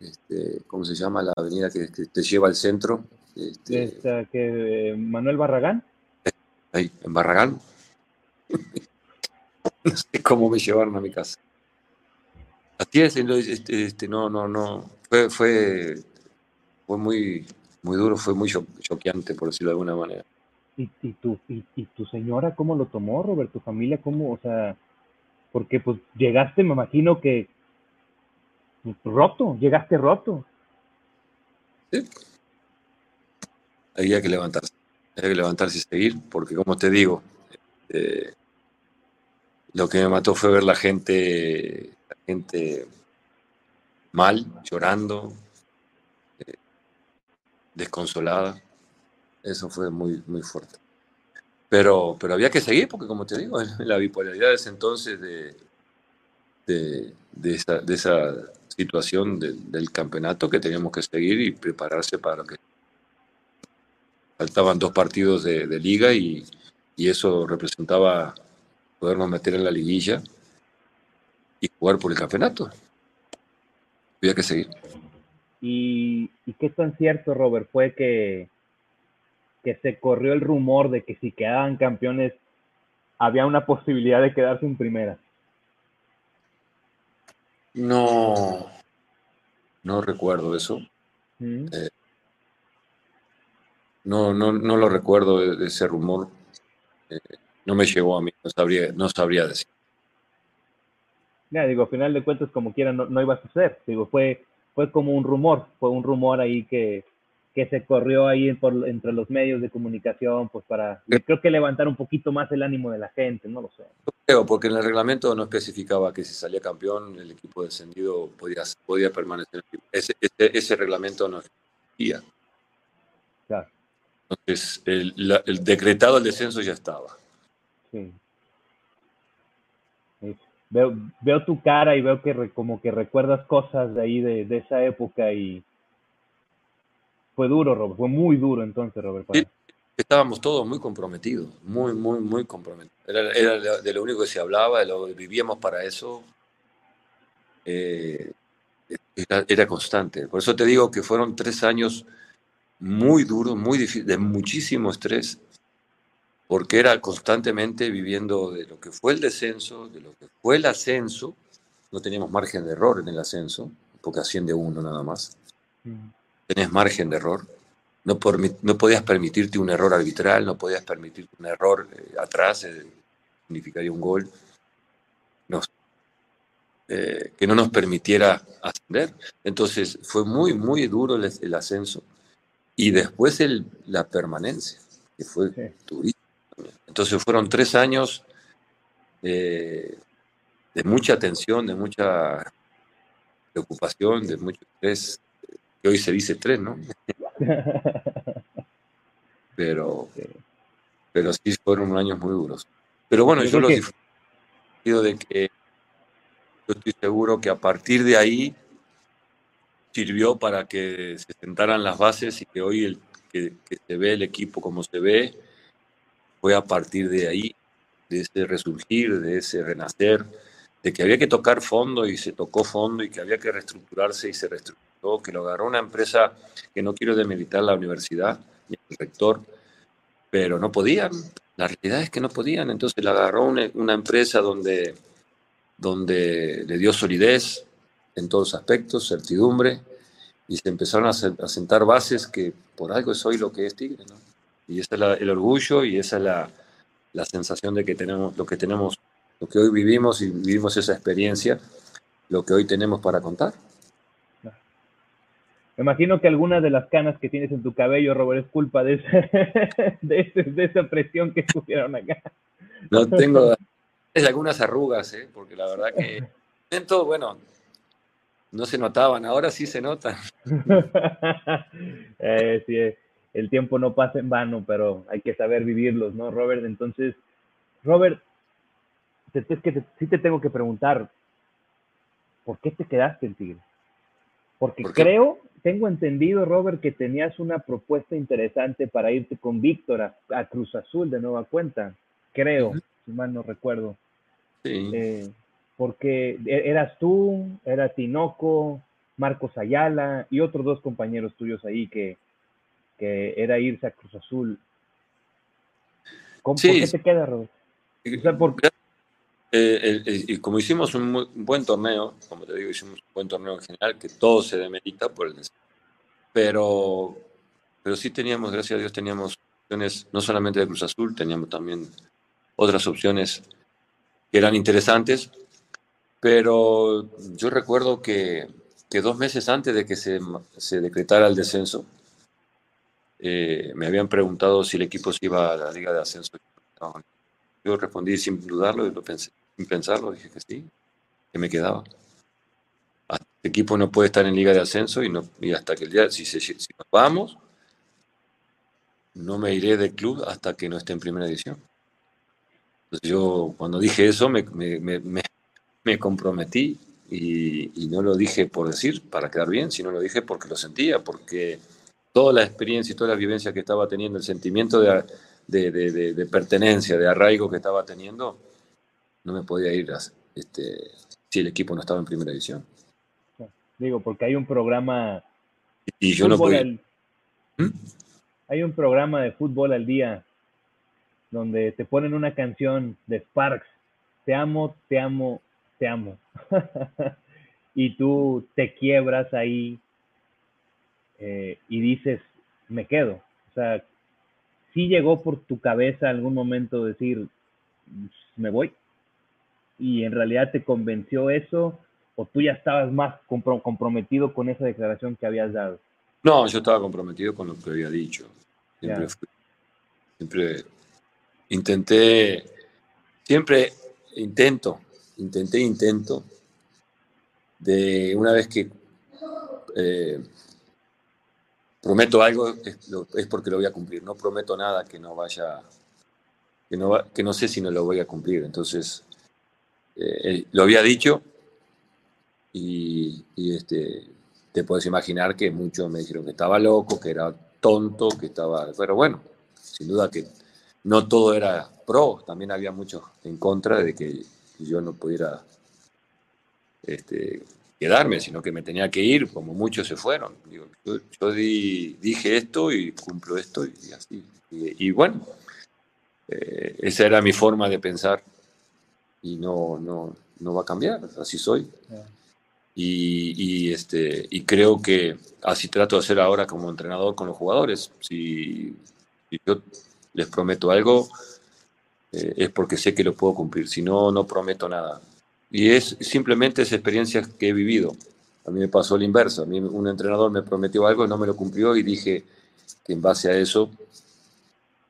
este, ¿cómo se llama la avenida que, te lleva al centro? Este, que, Manuel Barragán. Ahí, en Barragán. *laughs* no sé cómo me llevaron a mi casa. Así es, este, este, no, no, no. Fue, fue fue muy, muy duro, fue muy choqueante, por decirlo de alguna manera. ¿Y, y, tu, y, tu señora cómo lo tomó, Robert? ¿Tu familia cómo? O sea, porque pues llegaste, me imagino que roto, llegaste roto. Sí. Había que levantarse, había que levantarse y seguir, porque como te digo, eh, lo que me mató fue ver la gente, la gente mal, llorando, eh, desconsolada. Eso fue muy, muy fuerte. Pero, pero había que seguir, porque como te digo, *laughs* la bipolaridad de ese entonces de, de, esa, de esa, situación del campeonato que teníamos que seguir y prepararse para lo que faltaban dos partidos de, liga y, y, eso representaba podernos meter en la liguilla y jugar por el campeonato. Había que seguir. ¿Y, y qué tan cierto, Robert, fue que, que se corrió el rumor de que si quedaban campeones había una posibilidad de quedarse en primera? No, no recuerdo eso. Mm. Eh, no, no, no lo recuerdo de, ese rumor. Eh, no me llegó a mí, no sabría, no sabría decir. Ya, digo, al final de cuentas, como quiera, no, no iba a suceder. Digo, fue, fue como un rumor, fue un rumor ahí que, que se corrió ahí por, entre los medios de comunicación, pues para, creo que levantar un poquito más el ánimo de la gente, no lo sé. Creo, porque en el reglamento no especificaba que si salía campeón, el equipo descendido podía, podía permanecer. Ese, ese, ese reglamento no existía. Claro. Entonces, el, el, decretado el descenso ya estaba. Sí. Veo, veo tu cara y veo que como que recuerdas cosas de ahí, de, de esa época y fue duro, Robert, fue muy duro entonces, Robert. estábamos todos muy comprometidos, muy, muy, muy comprometidos. Era, de lo único que se hablaba, de lo que vivíamos para eso. Eh, era, constante. Por eso te digo que fueron tres años muy duros, muy difíciles, de muchísimo estrés, porque era constantemente viviendo de lo que fue el descenso, de lo que fue el ascenso. No teníamos margen de error en el ascenso, porque asciende uno nada más. Mm tenés margen de error. No, por, no podías permitirte un error arbitral, no podías permitirte un error eh, atrás, eh, significaría un gol, eh, que no nos permitiera ascender. Entonces fue muy, muy duro el, ascenso. Y después el, la permanencia, que fue durísimo. Entonces fueron tres años de mucha tensión, de mucha preocupación, de mucho estrés, que hoy se dice tres, ¿no? *laughs* pero, pero sí fueron años muy duros. Pero bueno, yo, lo disfruto de que yo estoy seguro que a partir de ahí sirvió para que se sentaran las bases y que hoy el, que, se ve el equipo como se ve fue a partir de ahí, de ese resurgir, de ese renacer, de que había que tocar fondo y se tocó fondo y que había que reestructurarse y se reestructuró que lo agarró una empresa que no quiero demilitar la universidad ni el rector, pero no podían. La realidad es que no podían. Entonces la agarró una, empresa donde, donde le dio solidez en todos los aspectos, certidumbre, y se empezaron a, sentar bases que por algo es hoy lo que es Tigre. ¿no? Y ese es el orgullo y esa es la, la sensación de que tenemos lo que tenemos, lo que hoy vivimos y vivimos esa experiencia, lo que hoy tenemos para contar. Me imagino que algunas de las canas que tienes en tu cabello, Robert, es culpa de, *laughs* de, esa presión que pusieron acá. No tengo algunas arrugas, ¿eh? porque la verdad que todo, bueno, no se notaban, ahora sí se notan. *laughs* eh, sí, el tiempo no pasa en vano, pero hay que saber vivirlos, ¿no, Robert? Entonces, Robert, es que sí te tengo que preguntar, ¿por qué te quedaste en Tigre? Porque creo tengo entendido, Robert, que tenías una propuesta interesante para irte con Víctor a, Cruz Azul de nueva cuenta, creo, si mal no recuerdo. Sí. Eh, porque e, eras tú, era Tinoco, Marcos Ayala y otros dos compañeros tuyos ahí que, que era irse a Cruz Azul. ¿Cómo, ¿Por qué te queda, Robert? Eh, como hicimos un, buen torneo, como te digo, hicimos un buen torneo en general, que todo se demerita por el pero, pero sí teníamos, gracias a Dios, teníamos opciones no solamente de Cruz Azul, teníamos también otras opciones que eran interesantes, pero yo recuerdo que, que dos meses antes de que se, se decretara el descenso, eh, me habían preguntado si el equipo se iba a la Liga de Ascenso. Yo respondí sin dudarlo y lo pensé, sin pensarlo, dije que sí, que me quedaba. El equipo no puede estar en Liga de Ascenso y, no, y hasta que el día, si, si nos vamos, no me iré del club hasta que no esté en primera edición. Entonces yo cuando dije eso me, me, me, comprometí y, y, no lo dije por decir, para quedar bien, sino lo dije porque lo sentía, porque toda la experiencia y toda la vivencia que estaba teniendo, el sentimiento de, de, de, de pertenencia, de arraigo que estaba teniendo, no me podía ir este, si el equipo no estaba en primera división. Digo, porque hay un programa... Y yo no podía... ¿Mm? Hay un programa de fútbol al día donde te ponen una canción de Sparks, te amo, te amo, te amo. *laughs* y tú te quiebras ahí eh, y dices, me quedo. O sea, sí llegó por tu cabeza algún momento decir, me voy. Y en realidad te convenció eso o tú ya estabas más comprometido con esa declaración que habías dado. No, yo estaba comprometido con lo que había dicho. Siempre, siempre intenté, siempre intento, intenté, intento, de una vez que eh, prometo algo, es, porque lo voy a cumplir. No prometo nada que no vaya, que no, que no sé si no lo voy a cumplir. Entonces, eh, eh, lo había dicho y, y, este, te puedes imaginar que muchos me dijeron que estaba loco, que era tonto, que estaba... Pero bueno, sin duda que no todo era pro, también había muchos en contra de que yo no pudiera este, quedarme, sino que me tenía que ir, como muchos se fueron. yo, dije esto y cumplo esto y, así. Y, bueno, eh, esa era mi forma de pensar y no, no, no va a cambiar, así soy. Y, este, y creo que así trato de hacer ahora como entrenador con los jugadores. Si, yo les prometo algo, eh, es porque sé que lo puedo cumplir. Si no, no prometo nada. Y es simplemente esa experiencia que he vivido. A mí me pasó lo inverso. A mí un entrenador me prometió algo y no me lo cumplió y dije que en base a eso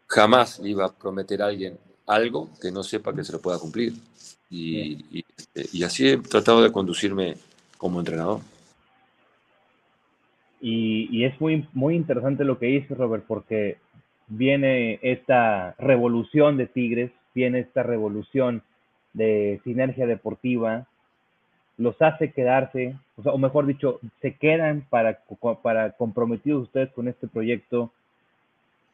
jamás iba a prometer a alguien algo que no sepa que se lo pueda cumplir. Y, y, este, y así he tratado de conducirme como entrenador. Y, es muy, muy interesante lo que dice Robert, porque viene esta revolución de Tigres, viene esta revolución de sinergia deportiva, los hace quedarse, o, mejor dicho, se quedan para, para comprometidos ustedes con este proyecto.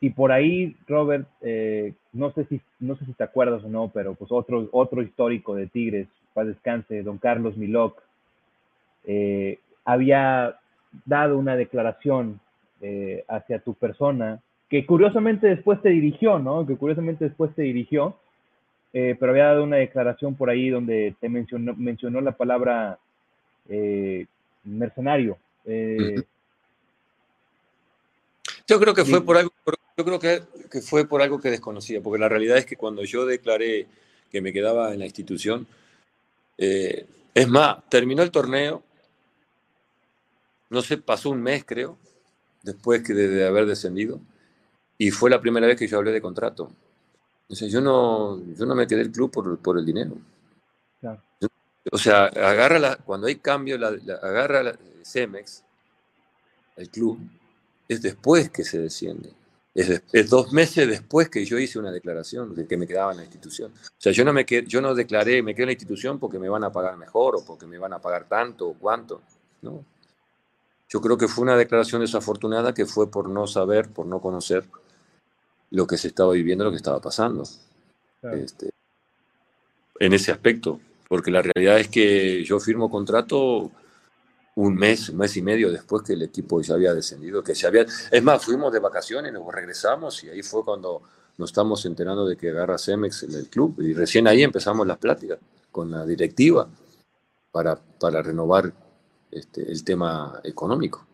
Y por ahí, Robert, eh, no sé si no sé si te acuerdas o no, pero pues otro, otro histórico de Tigres, para descanse, don Carlos Milok, eh, había dado una declaración eh, hacia tu persona, que curiosamente después te dirigió, ¿no? Que curiosamente después te dirigió, eh, pero había dado una declaración por ahí donde te mencionó, mencionó la palabra mercenario. Yo creo que fue por algo, yo creo que, que, fue por algo que desconocía, porque la realidad es que cuando yo declaré que me quedaba en la institución, es más, terminó el torneo, no sé, pasó un mes creo, después que de, haber descendido, y fue la primera vez que yo hablé de contrato. O sea, yo no, yo no me quedé el club por, por el dinero. o sea, agarra la, cuando hay cambio, la, agarra la, Cemex, el club, es después que se desciende. Es, es, dos meses después que yo hice una declaración de que me quedaba en la institución. O sea, yo no, me quedé, yo no declaré, me quedo en la institución porque me van a pagar mejor o porque me van a pagar tanto o cuánto. No, yo creo que fue una declaración desafortunada que fue por no saber, por no conocer lo que se estaba viviendo, lo que estaba pasando. Este, en ese aspecto, porque la realidad es que yo firmo contrato un mes, un mes y medio después que el equipo ya había descendido, que se había... Es más, fuimos de vacaciones, luego regresamos y ahí fue cuando nos estamos enterando de que agarra Cemex en el club y recién ahí empezamos las pláticas con la directiva para, para renovar este, el tema económico,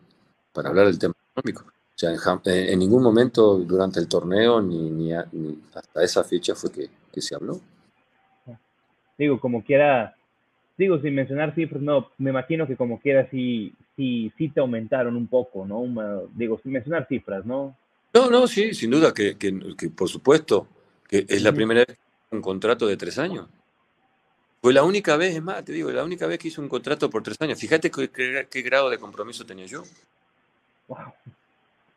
para hablar del tema económico. Económico. O sea, en, ningún momento durante el torneo ni, ni, hasta esa fecha fue que, que, se habló. Digo, como quiera, digo, sin mencionar cifras, no, me imagino que como quiera sí, sí, sí te aumentaron un poco, ¿no? digo, sin mencionar cifras, ¿no? No, no, sí, sin duda que, que, por supuesto, que es la primera vez que un contrato de tres años. Fue la única vez, es más, te digo, la única vez que hice un contrato por tres años. Fíjate qué, grado de compromiso tenía yo. Wow.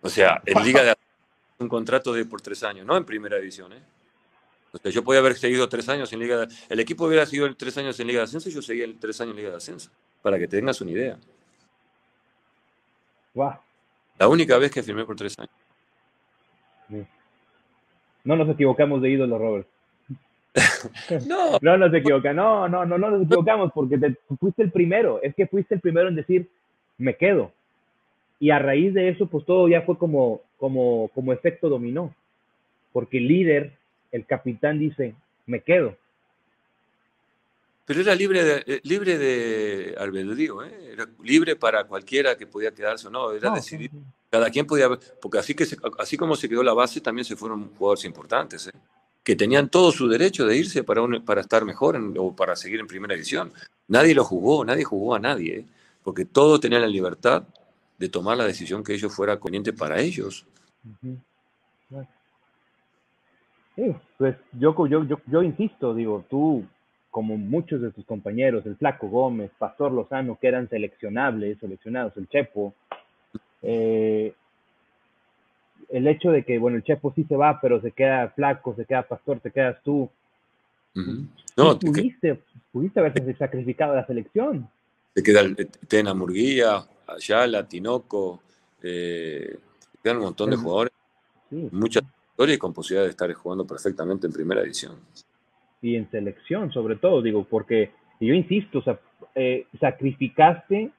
O sea, en Liga de *laughs* un contrato de por tres años, no en primera división, ¿eh? O sea, yo podía haber seguido tres años en Liga de... El equipo hubiera seguido tres años en Liga de Ascenso y yo seguía tres años en Liga de Ascenso, para que tengas una idea. Wow. La única vez que firmé por tres años. No nos equivocamos de ídolo, Robert. *laughs* no. No nos equivocamos, no, no, no, no nos equivocamos porque te, fuiste el primero. Es que fuiste el primero en decir, me quedo. Y a raíz de eso, pues todo ya fue como, como, como efecto dominó. Porque el líder, el capitán dice, me quedo. Pero era libre de, eh, libre de albedrío, ¿eh? era libre para cualquiera que podía quedarse o no, era decidir. Cada quien podía, porque así, que así como se quedó la base, también se fueron jugadores importantes, ¿eh? que tenían todo su derecho de irse para, para estar mejor o para seguir en primera edición. Nadie lo jugó, nadie jugó a nadie, ¿eh? porque todos tenían la libertad de tomar la decisión que ellos fuera conveniente para ellos. pues yo, yo, yo, yo insisto, digo, tú como muchos de sus compañeros, el Flaco Gómez, Pastor Lozano, que eran seleccionables, seleccionados, el Chepo. Eh, el hecho de que, bueno, el Chepo sí se va, pero se queda Flaco, se queda Pastor, te quedas tú. No, pudiste, pudiste haberse sacrificado la selección. Te queda el Tena Murguía, Ayala, Tinoco, eh, quedan un montón de jugadores, sí. mucha historia y con posibilidad de estar jugando perfectamente en primera edición y en selección, sobre todo, digo, porque yo insisto, o sea, eh, sacrificaste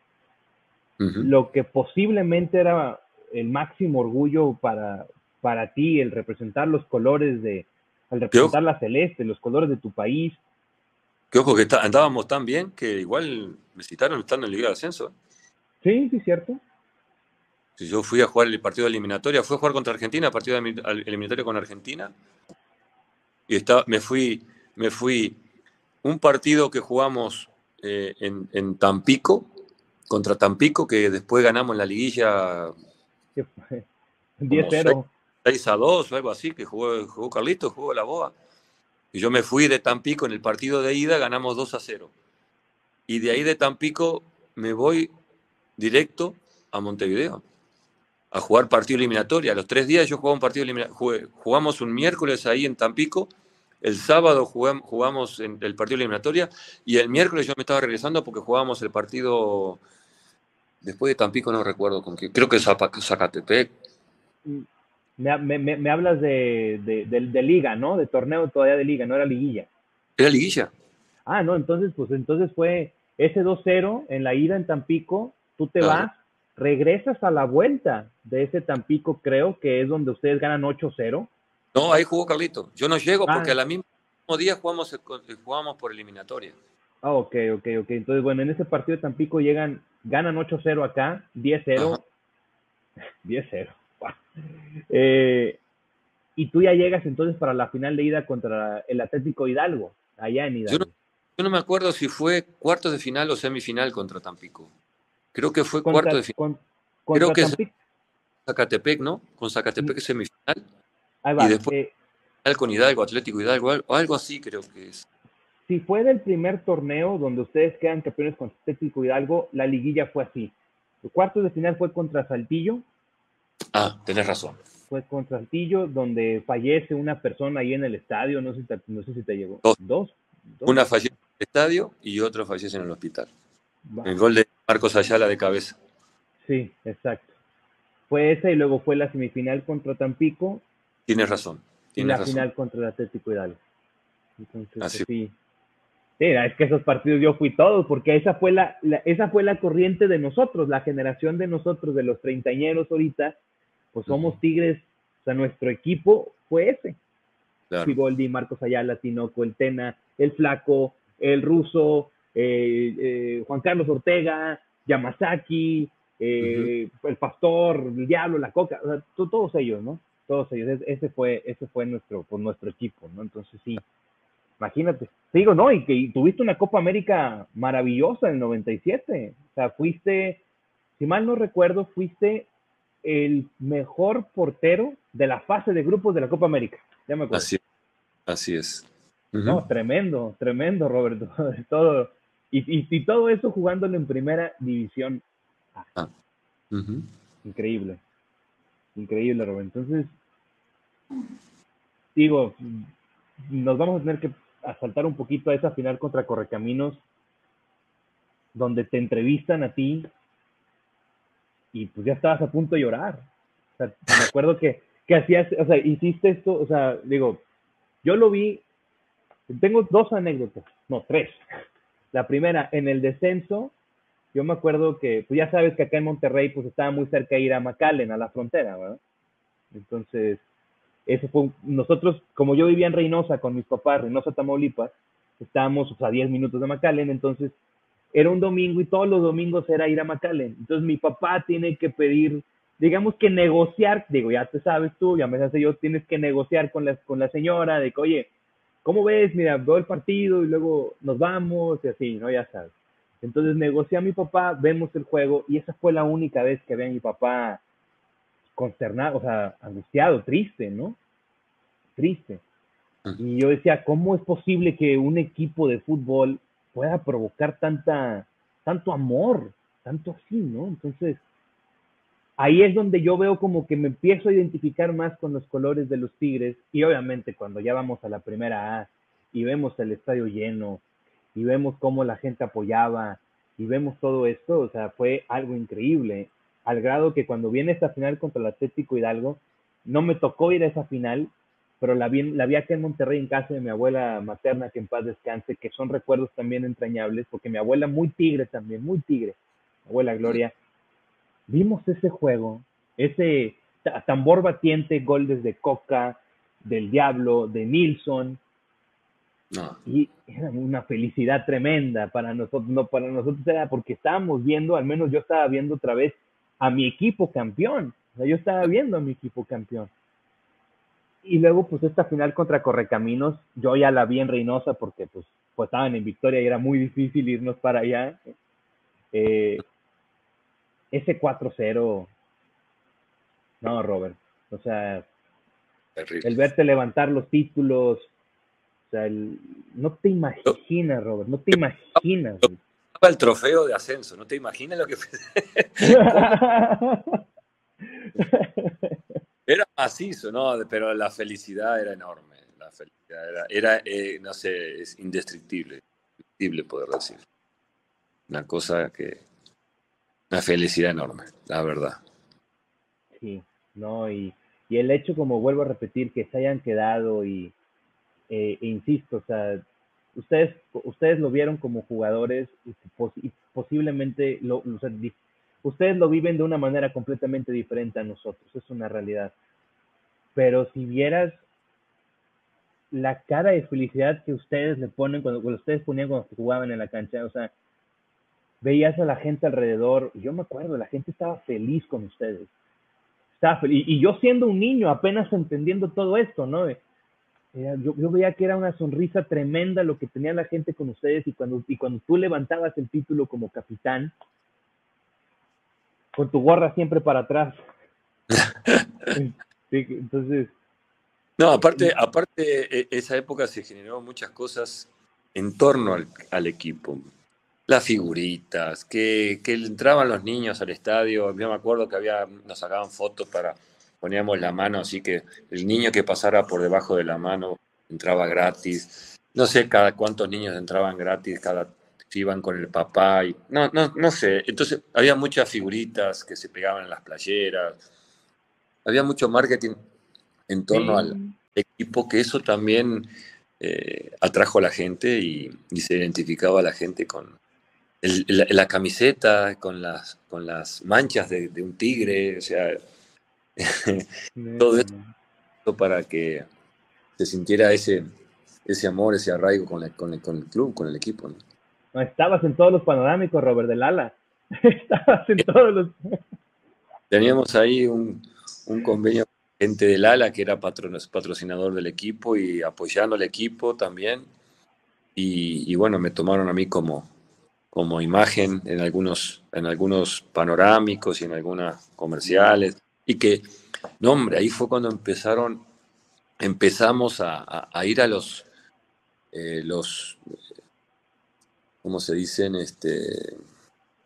lo que posiblemente era el máximo orgullo para, para ti, el representar los colores de, al representar la celeste, los colores de tu país. Que ojo, que andábamos tan bien que igual me citaron estando en Liga de Ascenso. Sí, sí, cierto. Si yo fui a jugar el partido de eliminatoria, fui a jugar contra Argentina, partido de eliminatoria con Argentina, y estaba, me fui me fui un partido que jugamos eh, en, Tampico, contra Tampico, que después ganamos en la liguilla 10-0. 6 *laughs* a 2 o algo así, que jugó, jugó Carlito, jugó la Boa. Y yo me fui de Tampico en el partido de ida, ganamos 2 a 0. Y de ahí de Tampico me voy directo a Montevideo a jugar partido eliminatorio. A los tres días yo jugaba un partido eliminatorio. Jugamos un miércoles ahí en Tampico el sábado jugamos en el partido eliminatoria y el miércoles yo me estaba regresando porque jugábamos el partido después de Tampico, no recuerdo con qué, creo que Zacatepec. Me, me, hablas de, de, liga, ¿no? De torneo todavía de liga, no era liguilla. Era liguilla. Ah, no, entonces, pues entonces fue ese 2-0 en la ida en Tampico, tú te vas, regresas a la vuelta de ese Tampico, creo que es donde ustedes ganan 8-0 no, ahí jugó Carlito. Yo no llego porque a la mismo día jugamos, jugamos por eliminatoria. Ah, ok, ok, ok. Entonces, bueno, en ese partido de Tampico llegan, ganan 8-0 acá, 10-0. 10-0. *laughs* Eh, y tú ya llegas entonces para la final de ida contra el Atlético Hidalgo, allá en Hidalgo. Yo no, me acuerdo si fue cuartos de final o semifinal contra Tampico. Creo que fue cuarto de final. Creo que Zacatepec, ¿no? Con Zacatepec semifinal y después eh, con Hidalgo, Atlético Hidalgo, o algo así creo que es. Si fue del primer torneo donde ustedes quedan campeones con Atlético Hidalgo, la liguilla fue así. El cuarto de final fue contra Saltillo. Ah, tenés razón. Fue contra Saltillo, donde fallece una persona ahí en el estadio, no sé, no sé si te llegó. Dos. Una fallece en el estadio y otro fallece en el hospital. El gol de Marcos Ayala de cabeza. Sí, exacto. Fue esa y luego fue la semifinal contra Tampico Tienes razón. la final contra el Atlético Hidalgo. Entonces, pues sí. Es que esos partidos yo fui todos, porque esa fue la, esa fue la corriente de nosotros, la generación de nosotros, de los treintañeros ahorita, pues somos Tigres, o sea, nuestro equipo fue ese. Claro. Marcos Ayala, Tinoco, el Tena, el Flaco, el Ruso, eh, eh, Juan Carlos Ortega, Yamazaki, eh, el pastor, el diablo, la coca, todos ellos, ¿no? Todos ellos, ese fue, ese fue nuestro, por nuestro equipo, ¿no? Entonces sí, imagínate, te digo, no, y que tuviste una Copa América maravillosa en el 97, o sea, fuiste, si mal no recuerdo, fuiste el mejor portero de la fase de grupos de la Copa América, ya me acuerdo. Así, así es. No, tremendo, tremendo, Roberto, *laughs* todo, y, y, todo eso jugándolo en primera división Ah. Increíble. Increíble, Roberto. Entonces, digo, nos vamos a tener que asaltar un poquito a esa final contra Correcaminos, donde te entrevistan a ti y pues ya estabas a punto de llorar. O sea, me acuerdo que, que hacías, o sea, hiciste esto, o sea, digo, yo lo vi, tengo dos anécdotas, no, tres. La primera, en el descenso, yo me acuerdo que, pues ya sabes que acá en Monterrey, pues estaba muy cerca de ir a McAllen, a la frontera, ¿verdad? Entonces, eso fue, nosotros, como yo vivía en Reynosa con mis papás, Reynosa, Tamaulipas, estábamos a 10 minutos de McAllen, entonces era un domingo y todos los domingos era ir a McAllen. Entonces mi papá tiene que pedir, digamos que negociar, digo, ya te sabes tú, ya me hace yo, tienes que negociar con la, con la señora de que, oye, ¿cómo ves? Mira, veo el partido y luego nos vamos y así, ¿no? Ya sabes. Entonces negocié a mi papá, vemos el juego y esa fue la única vez que ve a mi papá consternado, o sea, angustiado, triste, ¿no? Triste. Y yo decía, ¿cómo es posible que un equipo de fútbol pueda provocar tanta, tanto amor, tanto así, ¿no? Entonces, ahí es donde yo veo como que me empiezo a identificar más con los colores de los Tigres y obviamente cuando ya vamos a la primera A y vemos el estadio lleno y vemos cómo la gente apoyaba y vemos todo esto, o sea, fue algo increíble, al grado que cuando viene esta final contra el Atlético Hidalgo, no me tocó ir a esa final, pero la vi, la vi aquí en Monterrey en casa de mi abuela materna, que en paz descanse, que son recuerdos también entrañables, porque mi abuela muy tigre también, muy tigre, abuela Gloria, vimos ese juego, ese tambor batiente, gol desde Coca, del Diablo, de Nilsson, y era una felicidad tremenda para nosotros, no para nosotros era porque estábamos viendo, al menos yo estaba viendo otra vez a mi equipo campeón. O sea, yo estaba viendo a mi equipo campeón. Y luego, pues esta final contra Correcaminos, yo ya la vi en Reynosa porque pues, pues estaban en Victoria y era muy difícil irnos para allá. Eh, ese 4-0, no, Robert. O sea, el verte levantar los títulos, no te imaginas, Robert, no te imaginas. El trofeo de ascenso, no te imaginas lo que *laughs* Era macizo, ¿no? Pero la felicidad era enorme. La felicidad era, eh, no sé, es indestructible, indescriptible poder decir. Una cosa que. Una felicidad enorme, la verdad. Sí, no, y, y el hecho, como vuelvo a repetir, que se hayan quedado y, eh, e insisto, o sea, ustedes, ustedes lo vieron como jugadores y, posiblemente lo, ustedes lo viven de una manera completamente diferente a nosotros, es una realidad. Pero si vieras la cara de felicidad que ustedes le ponen cuando, ustedes ponían cuando jugaban en la cancha, o sea, veías a la gente alrededor, yo me acuerdo, la gente estaba feliz con ustedes. Estaba feliz. Y, y yo siendo un niño, apenas entendiendo todo esto, ¿no? Yo, veía que era una sonrisa tremenda lo que tenía la gente con ustedes y cuando, y cuando tú levantabas el título como capitán, con tu gorra siempre para atrás. *laughs* entonces... No, aparte, aparte, e, esa época se generó muchas cosas en torno al, equipo. Las figuritas, que, que, entraban los niños al estadio. Yo me acuerdo que había, nos sacaban fotos para poníamos la mano, así que el niño que pasara por debajo de la mano entraba gratis. No sé cada cuántos niños entraban gratis, cada si iban con el papá y no, no, no sé. Entonces había muchas figuritas que se pegaban en las playeras. Había mucho marketing en torno al equipo, que eso también eh, atrajo a la gente y, se identificaba a la gente con la, camiseta, con las, con las manchas de, de un tigre, o sea, Todo esto para que se sintiera ese, ese amor, ese arraigo con el, con el, con el club, con el equipo. ¿no? estabas en todos los panorámicos, Robert del Ala. *laughs* Estabas en todos los... Teníamos ahí un, convenio con gente del ALA que era patrocinador del equipo y apoyando al equipo también. Y, bueno, me tomaron a mí como, como imagen en algunos, en algunos panorámicos y en algunas comerciales. Y que, no hombre, ahí fue cuando empezaron, empezamos a, ir a los, eh, los, ¿cómo se dicen? Este,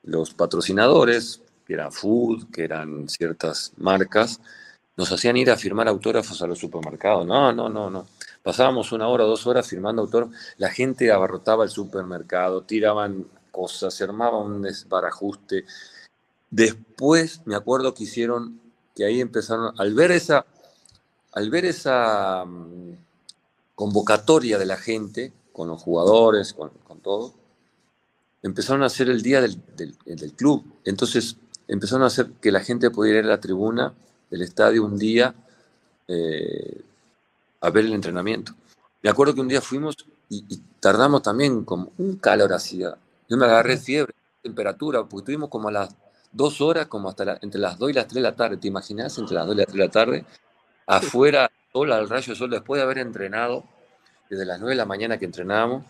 los patrocinadores, que eran Food, que eran ciertas marcas, nos hacían ir a firmar autógrafos a los supermercados. No, no, no, no. Pasábamos una hora dos horas firmando autógrafos. La gente abarrotaba el supermercado, tiraban cosas, se armaba un desbarajuste. Después me acuerdo que hicieron, que ahí empezaron, al ver esa, al ver esa mm, convocatoria de la gente, con los jugadores, con, con todo, empezaron a hacer el día del, club. Entonces empezaron a hacer que la gente pudiera ir a la tribuna del estadio un día eh, a ver el entrenamiento. Me acuerdo que un día fuimos y, tardamos también como un calor hacía. Yo me agarré fiebre, temperatura, porque estuvimos como a las dos horas, como hasta entre las dos y las tres de la tarde. ¿Te imaginas? Entre las dos y las tres de la tarde, afuera, sol al rayo de sol, después de haber entrenado, desde las nueve de la mañana que entrenábamos,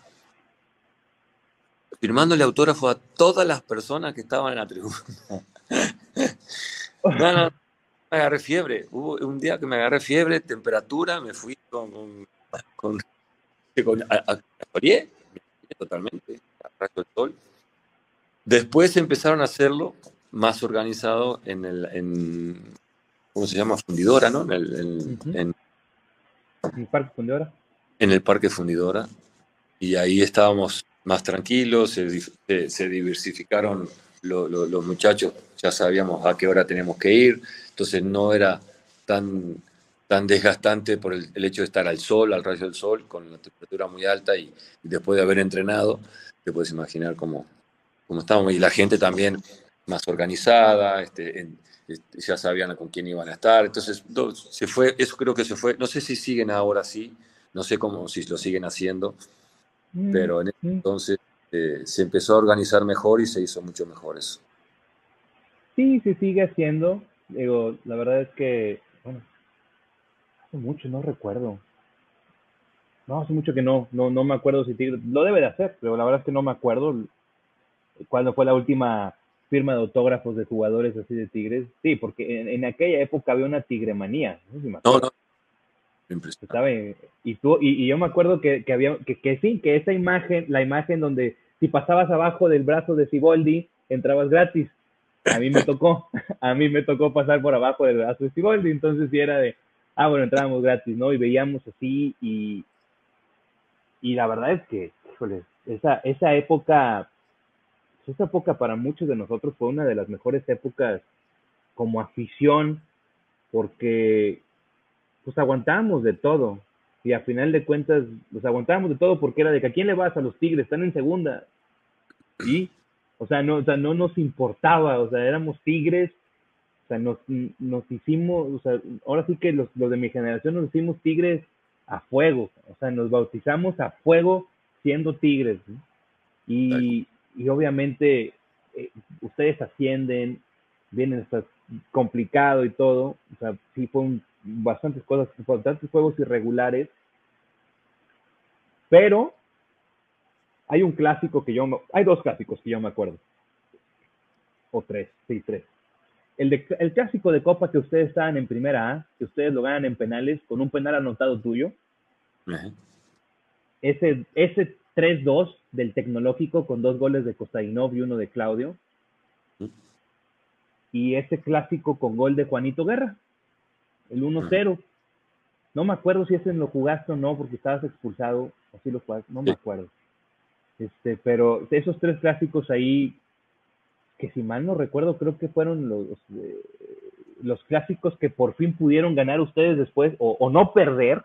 firmándole autógrafo a todas las personas que estaban en la tribuna. *laughs* no, no, me agarré fiebre. Hubo un día que me agarré fiebre, temperatura, me fui con. con, con, a, totalmente, a sol. Después empezaron a hacerlo más organizado en el. En, ¿Cómo se llama? Fundidora, ¿no? En el, en, ¿En el Parque Fundidora. En el Parque Fundidora. Y ahí estábamos más tranquilos, se, diversificaron los muchachos, ya sabíamos a qué hora tenemos que ir, entonces no era tan, tan desgastante por el, hecho de estar al sol, al rayo del sol, con la temperatura muy alta y, después de haber entrenado, te puedes imaginar cómo, cómo estábamos. Y la gente también más organizada, este, este, ya sabían con quién iban a estar, entonces se fue, eso creo que se fue, no sé si siguen ahora así, no sé cómo, si lo siguen haciendo, Mm, pero en entonces eh, se empezó a organizar mejor y se hizo mucho mejor eso. Sí, se sigue haciendo. Digo, la verdad es que, bueno, hace mucho, no recuerdo. No, hace mucho que no, no, no me acuerdo si Tigres, lo debe de hacer, pero la verdad es que no me acuerdo cuándo fue la última firma de autógrafos de jugadores así de Tigres. Sí, porque en, aquella época había una tigremanía. No, no, no, ¿Sabe? Y, tú, y, yo me acuerdo que, que había, que, que, sí, que esa imagen, la imagen donde si pasabas abajo del brazo de Siboldi, entrabas gratis. A mí me tocó, *laughs* a mí me tocó pasar por abajo del brazo de Siboldi, entonces sí era de, ah, bueno, entrábamos gratis, ¿no? Y veíamos así y, y la verdad es que, híjole, esa, esa época, esa época para muchos de nosotros fue una de las mejores épocas como afición, porque pues aguantábamos de todo. Y a final de cuentas, pues aguantábamos de todo porque era de que a quién le vas a los Tigres, están en segunda. Y, o sea, no, o sea, no nos importaba, o sea, éramos Tigres, o sea, nos, nos hicimos, o sea, ahora sí que los, los de mi generación nos hicimos Tigres a fuego, o sea, nos bautizamos a fuego siendo Tigres. Y, y obviamente eh, ustedes ascienden, vienen hasta complicado y todo, o sea, sí fue un bastantes cosas, bastantes juegos irregulares, pero hay un clásico que yo, hay dos clásicos que yo me acuerdo, o tres, sí, tres. El, de, el clásico de Copa que ustedes estaban en primera A, que ustedes lo ganan en penales con un penal anotado tuyo. Ese, ese 3-2 del tecnológico con dos goles de Costainov y uno de Claudio. Y ese clásico con gol de Juanito Guerra el 1-0. No me acuerdo si ese lo jugaste o no, porque estabas expulsado, o si lo jugaste, no me acuerdo. Este, pero esos tres clásicos ahí, que si mal no recuerdo, creo que fueron los, eh, los clásicos que por fin pudieron ganar ustedes después, o, no perder,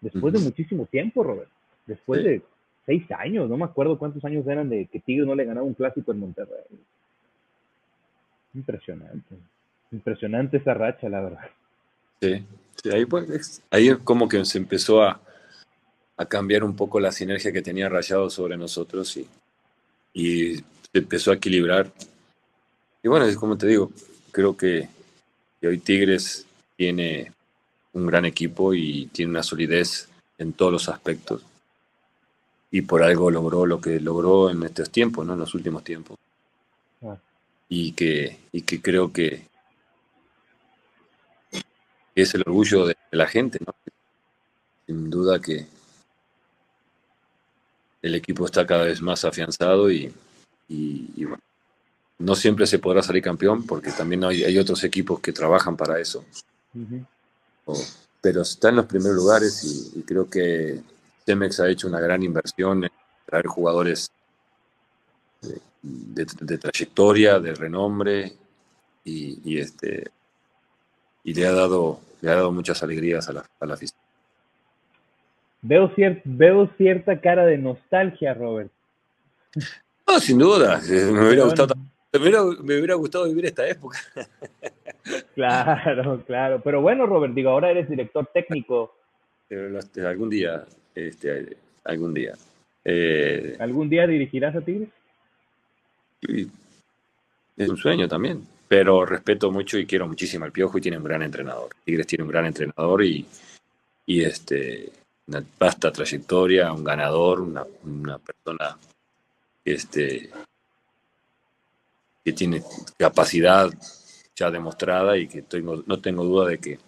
después de muchísimo tiempo, Robert. Después de seis años, no me acuerdo cuántos años eran de que Tigre no le ganaba un clásico en Monterrey. Impresionante. Impresionante esa racha, la verdad. Sí, ahí, pues, ahí como que se empezó a, cambiar un poco la sinergia que tenía Rayado sobre nosotros y, y se empezó a equilibrar y bueno, es como te digo, creo que, hoy Tigres tiene un gran equipo y tiene una solidez en todos los aspectos. Y por algo logró lo que logró en estos tiempos, ¿no? En los últimos tiempos. Ah. Y, que, y que creo que es el orgullo de la gente, ¿no? Sin duda que el equipo está cada vez más afianzado y, y bueno, no siempre se podrá salir campeón porque también hay, otros equipos que trabajan para eso. pero está en los primeros lugares y, creo que Cemex ha hecho una gran inversión en traer jugadores de, trayectoria, de renombre y, este y le ha dado le ha dado muchas alegrías a la, a la afición. Veo, veo cierta cara de nostalgia, Robert. No, sin duda. Me hubiera gustado me hubiera, gustado vivir esta época. Claro, claro. Pero bueno, Robert, digo, ahora eres director técnico. Este, algún día, este, algún día. Eh, ¿Algún día dirigirás a Tigres? Es un sueño también, pero respeto mucho y quiero muchísimo al Piojo y tiene un gran entrenador. Tigres tiene un gran entrenador y, y este, una vasta trayectoria, un ganador, una, una persona este, que tiene capacidad ya demostrada y que tengo, no tengo duda de que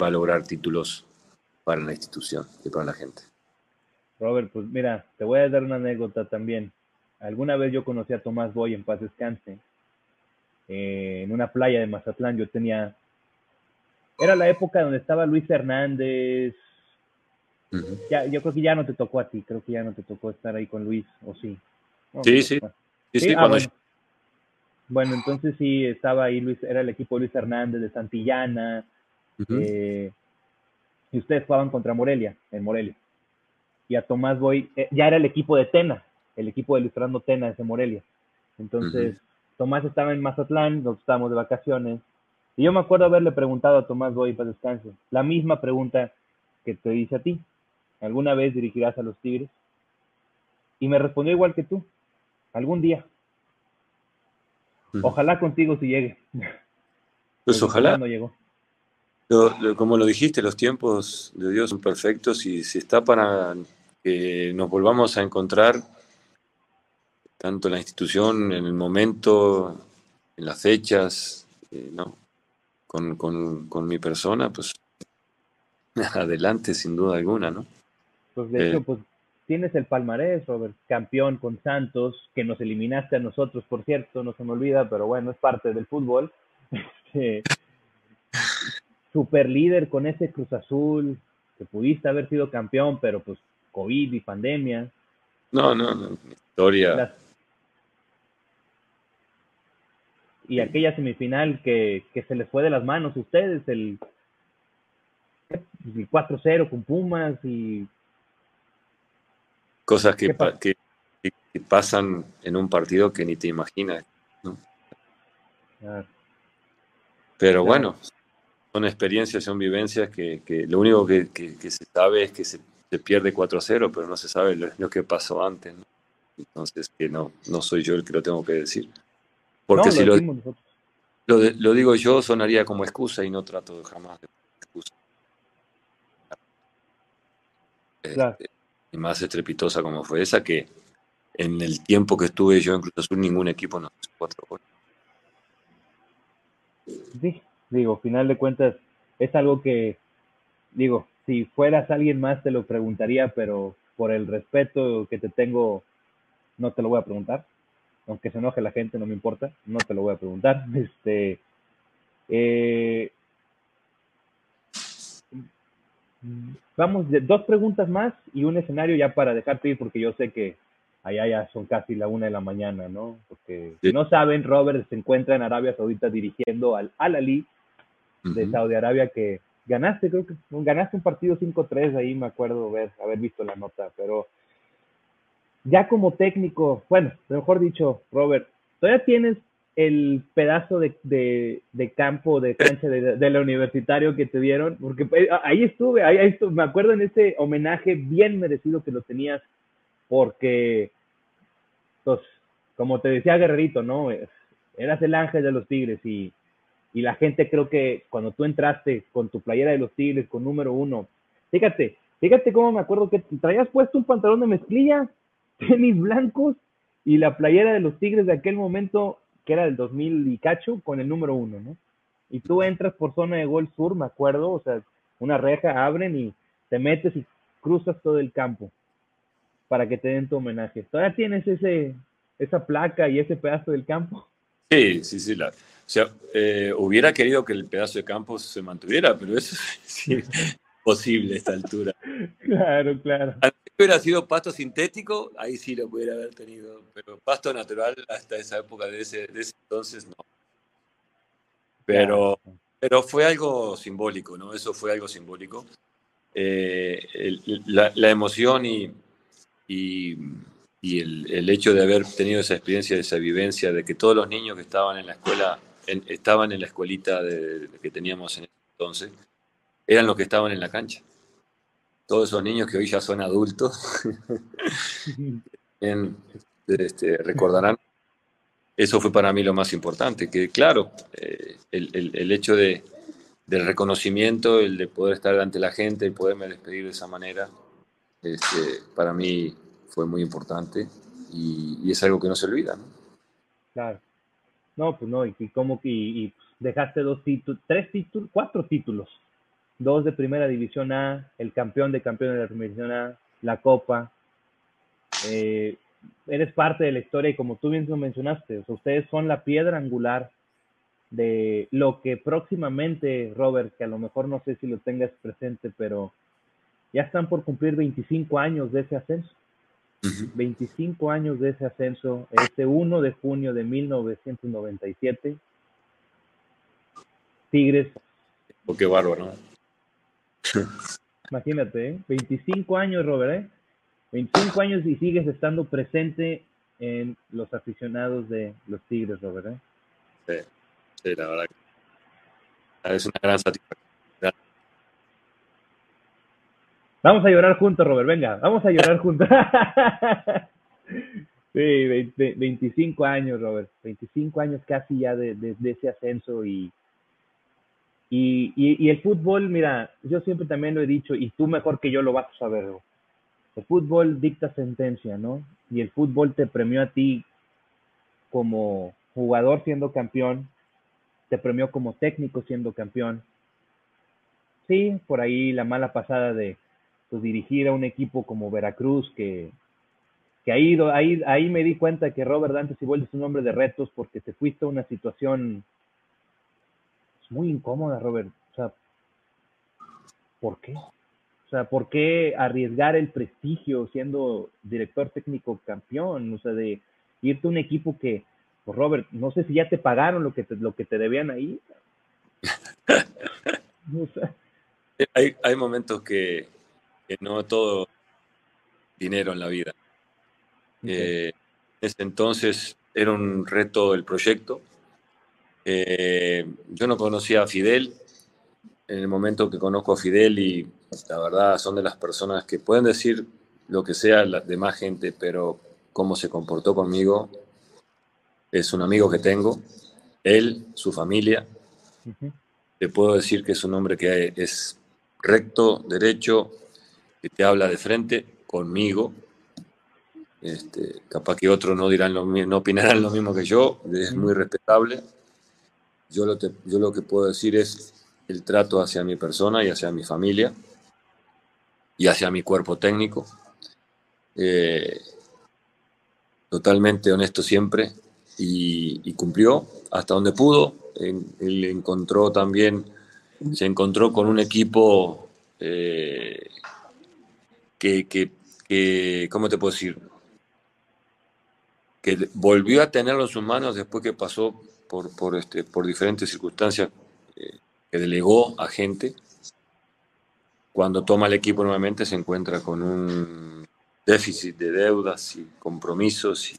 va a lograr títulos para la institución y para la gente. Robert, pues mira, te voy a dar una anécdota también. Alguna vez yo conocí a Tomás Boy en paz descanse, eh, en una playa de Mazatlán. Yo tenía, era la época donde estaba Luis Hernández. ya, yo creo que ya no te tocó a ti, creo que ya no te tocó estar ahí con Luis, ¿o sí? sí, sí, sí, ah, cuando, bueno, entonces sí, estaba ahí Luis, era el equipo de Luis Hernández de Santillana. Eh, y ustedes jugaban contra Morelia, en Morelia. Y a Tomás Boy, eh, ya era el equipo de Tena, el equipo de Luis Fernando Tena de Morelia. Entonces, Tomás estaba en Mazatlán, nosotros estábamos de vacaciones. Y yo me acuerdo haberle preguntado a Tomás Boy para descanso, la misma pregunta que te hice a ti. ¿Alguna vez dirigirás a los Tigres? Y me respondió igual que tú, algún día. Ojalá contigo si llegue. Pues ojalá. No llegó. Como lo dijiste, los tiempos de Dios son perfectos y si está para que nos volvamos a encontrar, tanto en la institución, en el momento, en las fechas, eh, ¿no? Con, con, mi persona, pues *laughs* adelante sin duda alguna, ¿no? Pues de hecho, eh, pues tienes el palmarés, Robert, campeón con Santos, que nos eliminaste a nosotros, por cierto, no se me olvida, pero bueno, es parte del fútbol. *laughs* Super líder con ese Cruz Azul, que pudiste haber sido campeón, pero pues COVID y pandemia. No, no, no, historia. Y aquella semifinal que, que, se les fue de las manos a ustedes, el, el 4-0 con Pumas y Cosas que, que, pasan en un partido que ni te imaginas. Pero bueno, son experiencias, son vivencias que, lo único que, se sabe es que se, pierde 4-0, pero no se sabe lo, que pasó antes. Entonces, que no, no soy yo el que lo tengo que decir. Porque si lo, lo, digo yo, sonaría como excusa y no trato jamás de excusa. Claro. Este, y más estrepitosa como fue esa, que en el tiempo que estuve yo en Cruz Azul ningún equipo nos hizo cuatro goles. Sí, digo, final de cuentas, es algo que, digo, si fueras alguien más te lo preguntaría, pero por el respeto que te tengo, no te lo voy a preguntar. Aunque se enoje la gente, no me importa, no te lo voy a preguntar. *laughs* Este, eh, Vamos, dos preguntas más y un escenario ya para dejarte ir, porque yo sé que allá ya son casi la una de la mañana, ¿no? Porque si no saben, Robert se encuentra en Arabia Saudita dirigiendo al Al-Ali de Saudi Arabia, que ganaste, creo que ganaste un partido 5-3, ahí me acuerdo ver, haber visto la nota, pero ya como técnico, bueno, mejor dicho, Robert, todavía tienes el pedazo de, de, campo, de cancha de, la universitario que te dieron, porque pues, ahí estuve, ahí, estuve, me acuerdo en ese homenaje bien merecido que lo tenías, porque, pues, como te decía Guerrerito, ¿no? eras el ángel de los Tigres y, y la gente creo que cuando tú entraste con tu playera de los Tigres, con número uno, fíjate, fíjate cómo me acuerdo que traías puesto un pantalón de mezclilla, *laughs* tenis blancos y la playera de los Tigres de aquel momento, que era del 2000 y cacho, con el número uno, ¿no? Y tú entras por zona de gol sur, me acuerdo, o sea, una reja, abren y te metes y cruzas todo el campo para que te den tu homenaje. ¿Todavía tienes ese, esa placa y ese pedazo del campo? Sí, sí, sí. La, o sea, eh, hubiera querido que el pedazo de campo se mantuviera, pero eso es *laughs* imposible a esta altura. Claro, claro. Si hubiera sido pasto sintético, ahí sí lo pudiera haber tenido, pero pasto natural hasta esa época de ese, de ese entonces no. Pero, pero fue algo simbólico, ¿no? Eso fue algo simbólico. Eh, la, la, emoción y, y y el, hecho de haber tenido esa experiencia, esa vivencia, de que todos los niños que estaban en la escuela, estaban en la escuelita de, que teníamos en ese entonces, eran los que estaban en la cancha. Todos esos niños que hoy ya son adultos, *laughs* este, recordarán, eso fue para mí lo más importante, que claro, eh, el, hecho de, del reconocimiento, el de poder estar ante la gente y poderme despedir de esa manera, este, para mí fue muy importante y, es algo que no se olvida. ¿no? Claro. No, pues no, y, como que y, dejaste dos títulos, tres títulos, cuatro títulos. Dos de primera división A, el campeón de campeones de la primera división A, la Copa. Eh, eres parte de la historia y como tú bien lo mencionaste, ustedes son la piedra angular de lo que próximamente, Robert, que a lo mejor no sé si lo tengas presente, pero ya están por cumplir 25 años de ese ascenso. 25 años de ese ascenso, este 1 de junio de 1997. Tigres. Oh, qué bárbaro. Imagínate, 25 ¿eh? años, Robert, ¿eh? 25 años y sigues estando presente en los aficionados de los Tigres, Robert, ¿eh? Sí, sí, la verdad. Es una gran satisfacción. Vamos a llorar juntos, Robert, venga, vamos a llorar juntos. *laughs* sí, 25 años, Robert, 25 años casi ya de, ese ascenso y, y, el fútbol, mira, yo siempre también lo he dicho y tú mejor que yo lo vas a saber. El fútbol dicta sentencia, ¿no? Y el fútbol te premió a ti como jugador siendo campeón, te premió como técnico siendo campeón. Sí, por ahí la mala pasada de pues, dirigir a un equipo como Veracruz que, que ha ido, ahí, ahí me di cuenta que Robert Dante Siboldi es un hombre de retos porque te fuiste a una situación pues, muy incómoda, Robert. O sea, ¿por qué? O sea, ¿por qué arriesgar el prestigio siendo director técnico campeón? O sea, de irte a un equipo que, pues Robert, no sé si ya te pagaron lo que te, lo que te debían ahí. *laughs* hay, hay momentos que, que no todo dinero en la vida. Eh, en ese entonces era un reto el proyecto. Eh, yo no conocía a Fidel. En el momento que conozco a Fidel y la verdad son de las personas que pueden decir lo que sea la demás gente, pero cómo se comportó conmigo, es un amigo que tengo, él, su familia. Te puedo decir que es un hombre que es recto, derecho, que te habla de frente conmigo. Este, capaz que otros no dirán lo no opinarán lo mismo que yo, es muy respetable. Yo lo, yo lo que puedo decir es el trato hacia mi persona y hacia mi familia y hacia mi cuerpo técnico. Eh, totalmente honesto siempre y, cumplió hasta donde pudo. él encontró también, se encontró con un equipo eh, que, que, ¿cómo te puedo decir? Que volvió a tenerlo en sus manos después que pasó por, por, este, por diferentes circunstancias eh, que delegó a gente. Cuando toma el equipo nuevamente se encuentra con un déficit de deudas y compromisos y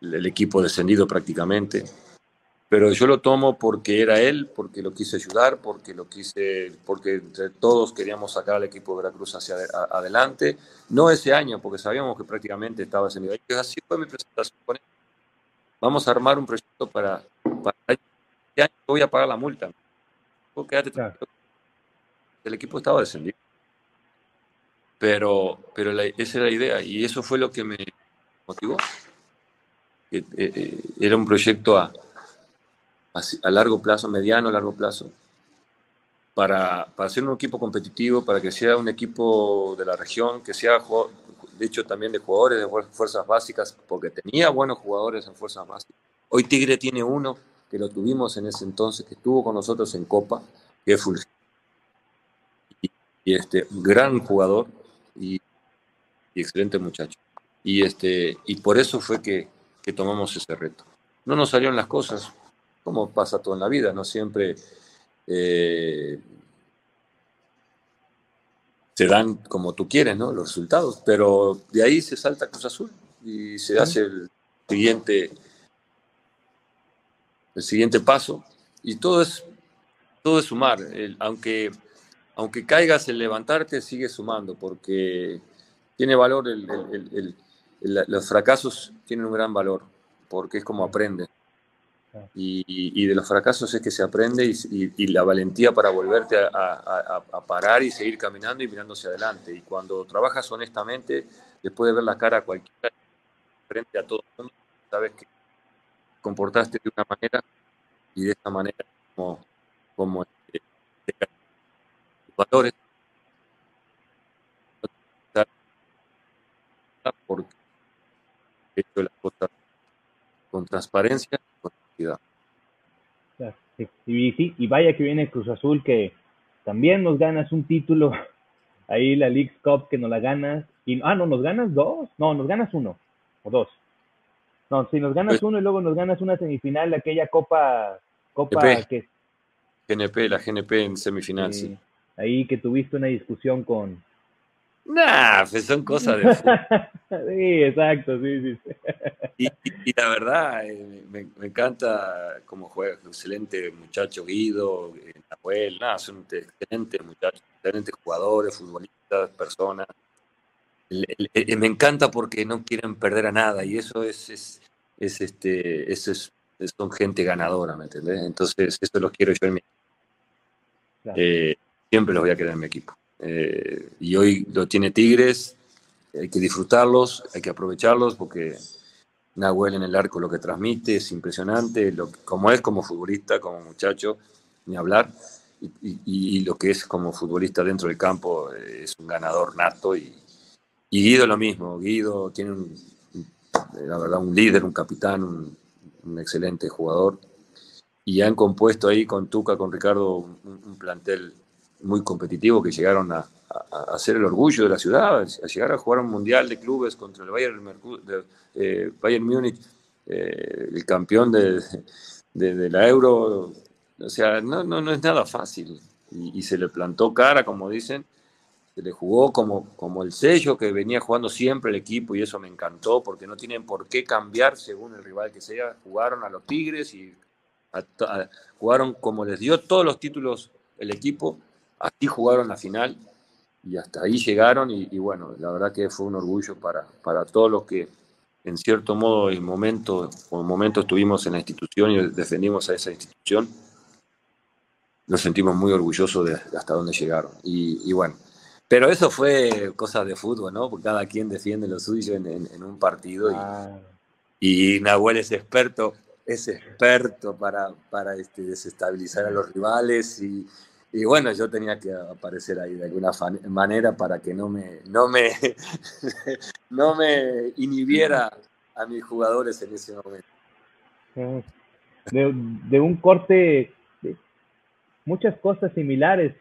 el equipo descendido prácticamente pero yo lo tomo porque era él, porque lo quise ayudar, porque lo quise, porque entre todos queríamos sacar al equipo de Veracruz hacia adelante. No ese año, porque sabíamos que prácticamente estaba ese nivel. Así fue mi presentación con él. vamos a armar un proyecto para, para este año voy a pagar la multa. El equipo estaba descendido. Pero, pero esa era la idea y eso fue lo que me motivó. Eh, eh, era un proyecto a, a, largo plazo, mediano, largo plazo, para, para ser un equipo competitivo, para que sea un equipo de la región, que sea, de hecho, también de jugadores de fuerzas básicas, porque tenía buenos jugadores en fuerzas básicas. Hoy Tigre tiene uno que lo tuvimos en ese entonces, que estuvo con nosotros en Copa, que es Fulgio. Y, y, este, gran jugador, y, excelente muchacho. Y, este, y por eso fue que, que, tomamos ese reto. No nos salieron las cosas, como pasa todo en la vida, no siempre eh, se dan como tú quieres, ¿no? Los resultados, pero de ahí se salta Cruz Azul y se hace el siguiente, el siguiente paso y todo es, todo es sumar, aunque aunque caigas en levantarte, sigue sumando, porque tiene valor, el, los fracasos tienen un gran valor, porque es como aprende. Y, de los fracasos es que se aprende y, la valentía para volverte a, parar y seguir caminando y mirando hacia adelante. Y cuando trabajas honestamente, después de ver la cara a cualquiera, frente a todo el mundo, sabes que comportaste de una manera y de esta manera como, como este, valores porque he hecho las cosas con transparencia y. Y, vaya que viene Cruz Azul que también nos ganas un título. *laughs* Ahí la League Cup que nos la ganas. Y ah no nos ganas dos. No nos ganas uno o dos. No si nos ganas pues uno y luego nos ganas una semifinal de aquella copa copa que GNP la GNP en semifinal sí. Ahí que tuviste una discusión con... Nah, pues son cosas de... *laughs* sí, exacto, sí, sí. y, la verdad, eh, me, encanta cómo juega, excelente muchacho Guido, eh, Nahuel, nada, son excelentes muchachos, excelentes jugadores, futbolistas, personas. me encanta porque no quieren perder a nada y eso es, es, es este, eso es, son gente ganadora, ¿me entendés? Entonces, eso lo quiero yo en mi... Eh, siempre los voy a querer en mi equipo. Eh, y hoy lo tiene Tigres, hay que disfrutarlos, hay que aprovecharlos porque Nahuel en el arco lo que transmite es impresionante, lo, como es como futbolista, como muchacho, ni hablar, y, lo que es como futbolista dentro del campo eh, es un ganador nato. Y, Guido lo mismo, Guido tiene un, la verdad un líder, un capitán, un, un excelente jugador. Y han compuesto ahí con Tuca, con Ricardo, un plantel muy competitivo que llegaron a, a, ser el orgullo de la ciudad, a llegar a jugar un mundial de clubes contra el Bayern, de, eh, Bayern Múnich, eh, el campeón de, de, la Euro. O sea, no, no, no es nada fácil. Y, se le plantó cara, como dicen, se le jugó como, como el sello que venía jugando siempre el equipo y eso me encantó porque no tienen por qué cambiar según el rival que sea. Jugaron a los Tigres y jugaron como les dio todos los títulos el equipo Así jugaron la final y hasta ahí llegaron y, bueno, la verdad que fue un orgullo para, para todos los que en cierto modo en momento, por momento estuvimos en la institución y defendimos a esa institución. Nos sentimos muy orgullosos de, hasta dónde llegaron. Y, bueno, pero eso fue cosas de fútbol, ¿no? Porque cada quien defiende lo suyo en, un partido. Y, y, Nahuel es experto, es experto para, para este, desestabilizar a los rivales y, y bueno, yo tenía que aparecer ahí de alguna manera para que no me, no me, *laughs* no me inhibiera a mis jugadores en ese momento. De, un corte, muchas cosas similares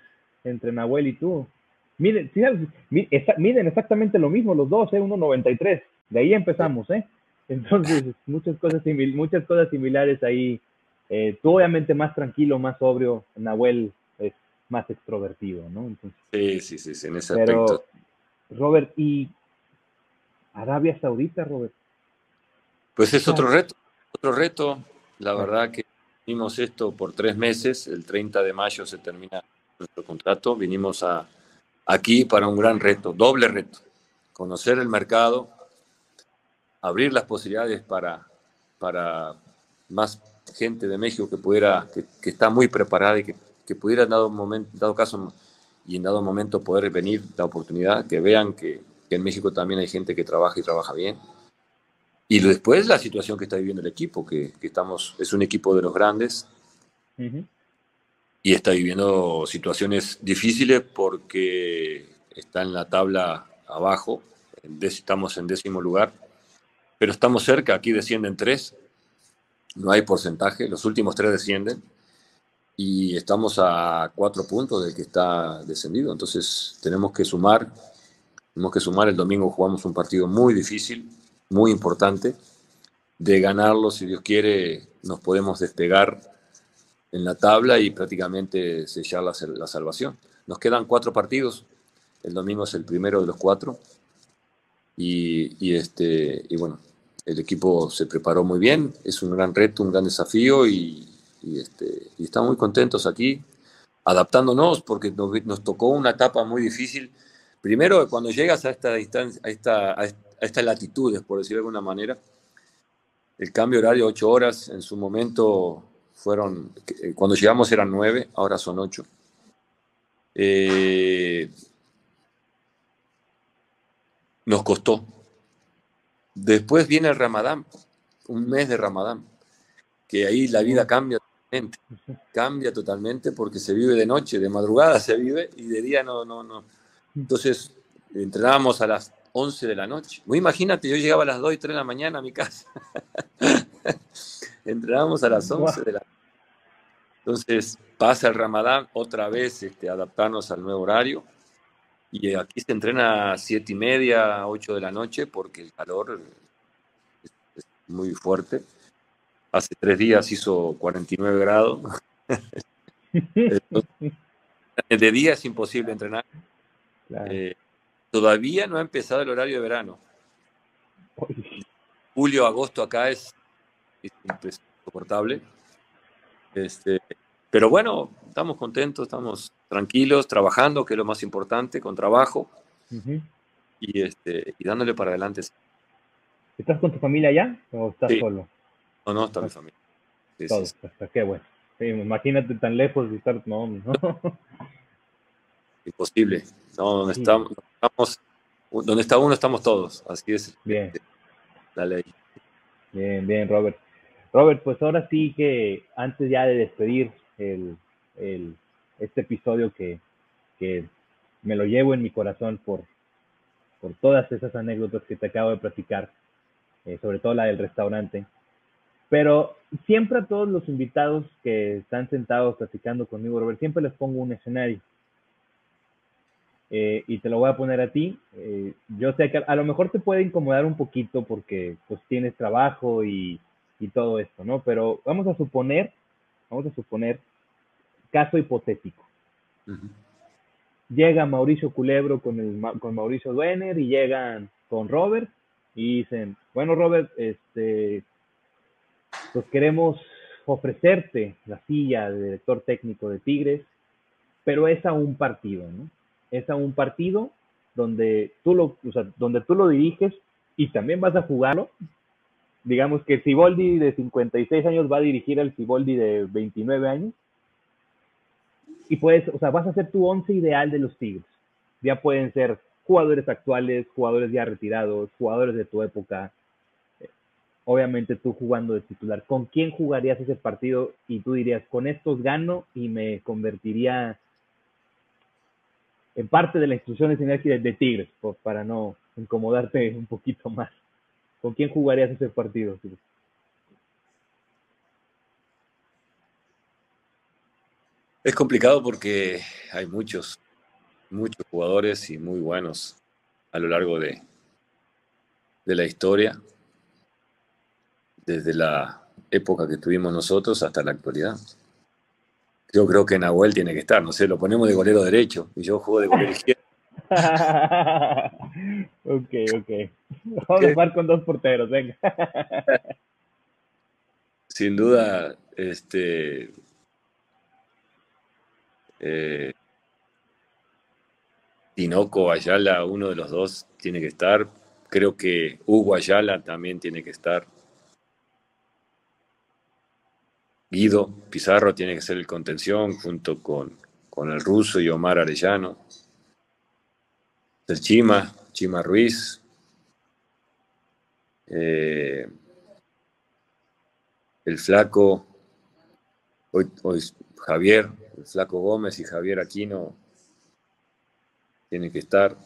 entre Nahuel y tú. Miren, miden exactamente lo mismo los dos, ¿eh? 1.93. De ahí empezamos, ¿eh? Entonces, muchas cosas, muchas cosas similares ahí. Eh, tú obviamente más tranquilo, más sobrio, Nahuel más extrovertido, ¿no? sí, sí, sí, en ese pero, Robert, ¿y Arabia Saudita, Robert? Pues es otro reto, otro reto. La verdad que vimos esto por tres meses, el 30 de mayo se termina nuestro contrato, vinimos a, aquí para un gran reto, doble reto, conocer el mercado, abrir las posibilidades para, para más gente de México que pudiera, que, está muy preparada y que, que pudiera en dado, momento, dado caso y en dado momento poder venir la oportunidad, que vean que, que en México también hay gente que trabaja y trabaja bien. Y después la situación que está viviendo el equipo, que, que estamos, es un equipo de los grandes. Y está viviendo situaciones difíciles porque está en la tabla abajo, estamos en décimo lugar, pero estamos cerca, aquí descienden tres, no hay porcentaje, los últimos tres descienden y estamos a cuatro puntos del que está descendido, entonces tenemos que sumar, tenemos que sumar, el domingo jugamos un partido muy difícil, muy importante, de ganarlo, si Dios quiere, nos podemos despegar en la tabla y prácticamente sellar la, la salvación. Nos quedan cuatro partidos, el domingo es el primero de los cuatro, y, este, y bueno, el equipo se preparó muy bien, es un gran reto, un gran desafío y, este, y estamos muy contentos aquí, adaptándonos porque nos, tocó una etapa muy difícil. Primero, cuando llegas a esta distancia, a, esta, estas latitudes, por decirlo de alguna manera, el cambio horario, ocho horas, en su momento fueron, eh, cuando llegamos eran nueve, ahora son ocho. Eh, nos costó. Después viene el Ramadán, un mes de Ramadán, que ahí la vida cambia totalmente, cambia totalmente porque se vive de noche, de madrugada se vive y de día no, no, no. Entonces entrenábamos a las 11 de la noche. Muy imagínate, yo llegaba a las 2 y 3 de la mañana a mi casa. *laughs* entrenábamos a las 11 de la noche. Entonces pasa el Ramadán, otra vez este, adaptarnos al nuevo horario y aquí se entrena a siete y media, ocho de la noche, porque el calor es, muy fuerte. Hace tres días hizo 49 grados. *laughs* de día es imposible entrenar. Eh, todavía no ha empezado el horario de verano. Julio, agosto acá es, es insoportable. Este, pero bueno, estamos contentos, estamos tranquilos, trabajando, que es lo más importante, con trabajo y, este, y dándole para adelante. ¿Estás con tu familia allá o estás solo? No, no, está mi familia. Sí, Todos, qué bueno. imagínate tan lejos y estar, no, no. *laughs* Imposible. No, donde estamos, estamos, donde está uno estamos todos. Así es. Bien. La ley. Bien, bien, Robert. Robert, pues ahora sí que antes ya de despedir el, este episodio que, me lo llevo en mi corazón por, por todas esas anécdotas que te acabo de platicar, eh, sobre todo la del restaurante. Pero siempre a todos los invitados que están sentados platicando conmigo, Robert, siempre les pongo un escenario. Eh, y te lo voy a poner a ti. Eh, yo sé que a, lo mejor te puede incomodar un poquito porque pues tienes trabajo y, y todo esto, ¿no? Pero vamos a suponer, vamos a suponer caso hipotético. Llega Mauricio Culebro con, el, con Mauricio Duener y llegan con Robert y dicen, bueno Robert, este, pues queremos ofrecerte la silla de director técnico de Tigres, pero es a un partido, ¿no? Es a un partido donde tú lo, o sea, donde tú lo diriges y también vas a jugarlo. Digamos que Siboldi de 56 años va a dirigir al Siboldi de 29 años y puedes, o sea, vas a ser tu once ideal de los Tigres. Ya pueden ser jugadores actuales, jugadores ya retirados, jugadores de tu época. Obviamente tú jugando de titular. ¿Con quién jugarías ese partido? Y tú dirías, con estos gano y me convertiría en parte de la instrucción de, de Tigres, para no incomodarte *laughs* un poquito más. ¿Con quién jugarías ese partido? Es complicado porque hay muchos, muchos jugadores y muy buenos a lo largo de, de la historia, desde la época que tuvimos nosotros hasta la actualidad. Yo creo que Nahuel tiene que estar, no sé, lo ponemos de golero derecho y yo juego de golero izquierdo. *laughs* ok, ok. Vamos a jugar con dos porteros, venga. *laughs* Sin duda, este, eh, Tinoco Ayala, uno de los dos, tiene que estar. Creo que Hugo Ayala también tiene que estar. Guido Pizarro tiene que ser el contención junto con, con el ruso y Omar Arellano. El Chima, Chima Ruiz. Eh, el flaco, hoy, hoy Javier, el flaco Gómez y Javier Aquino tienen que estar.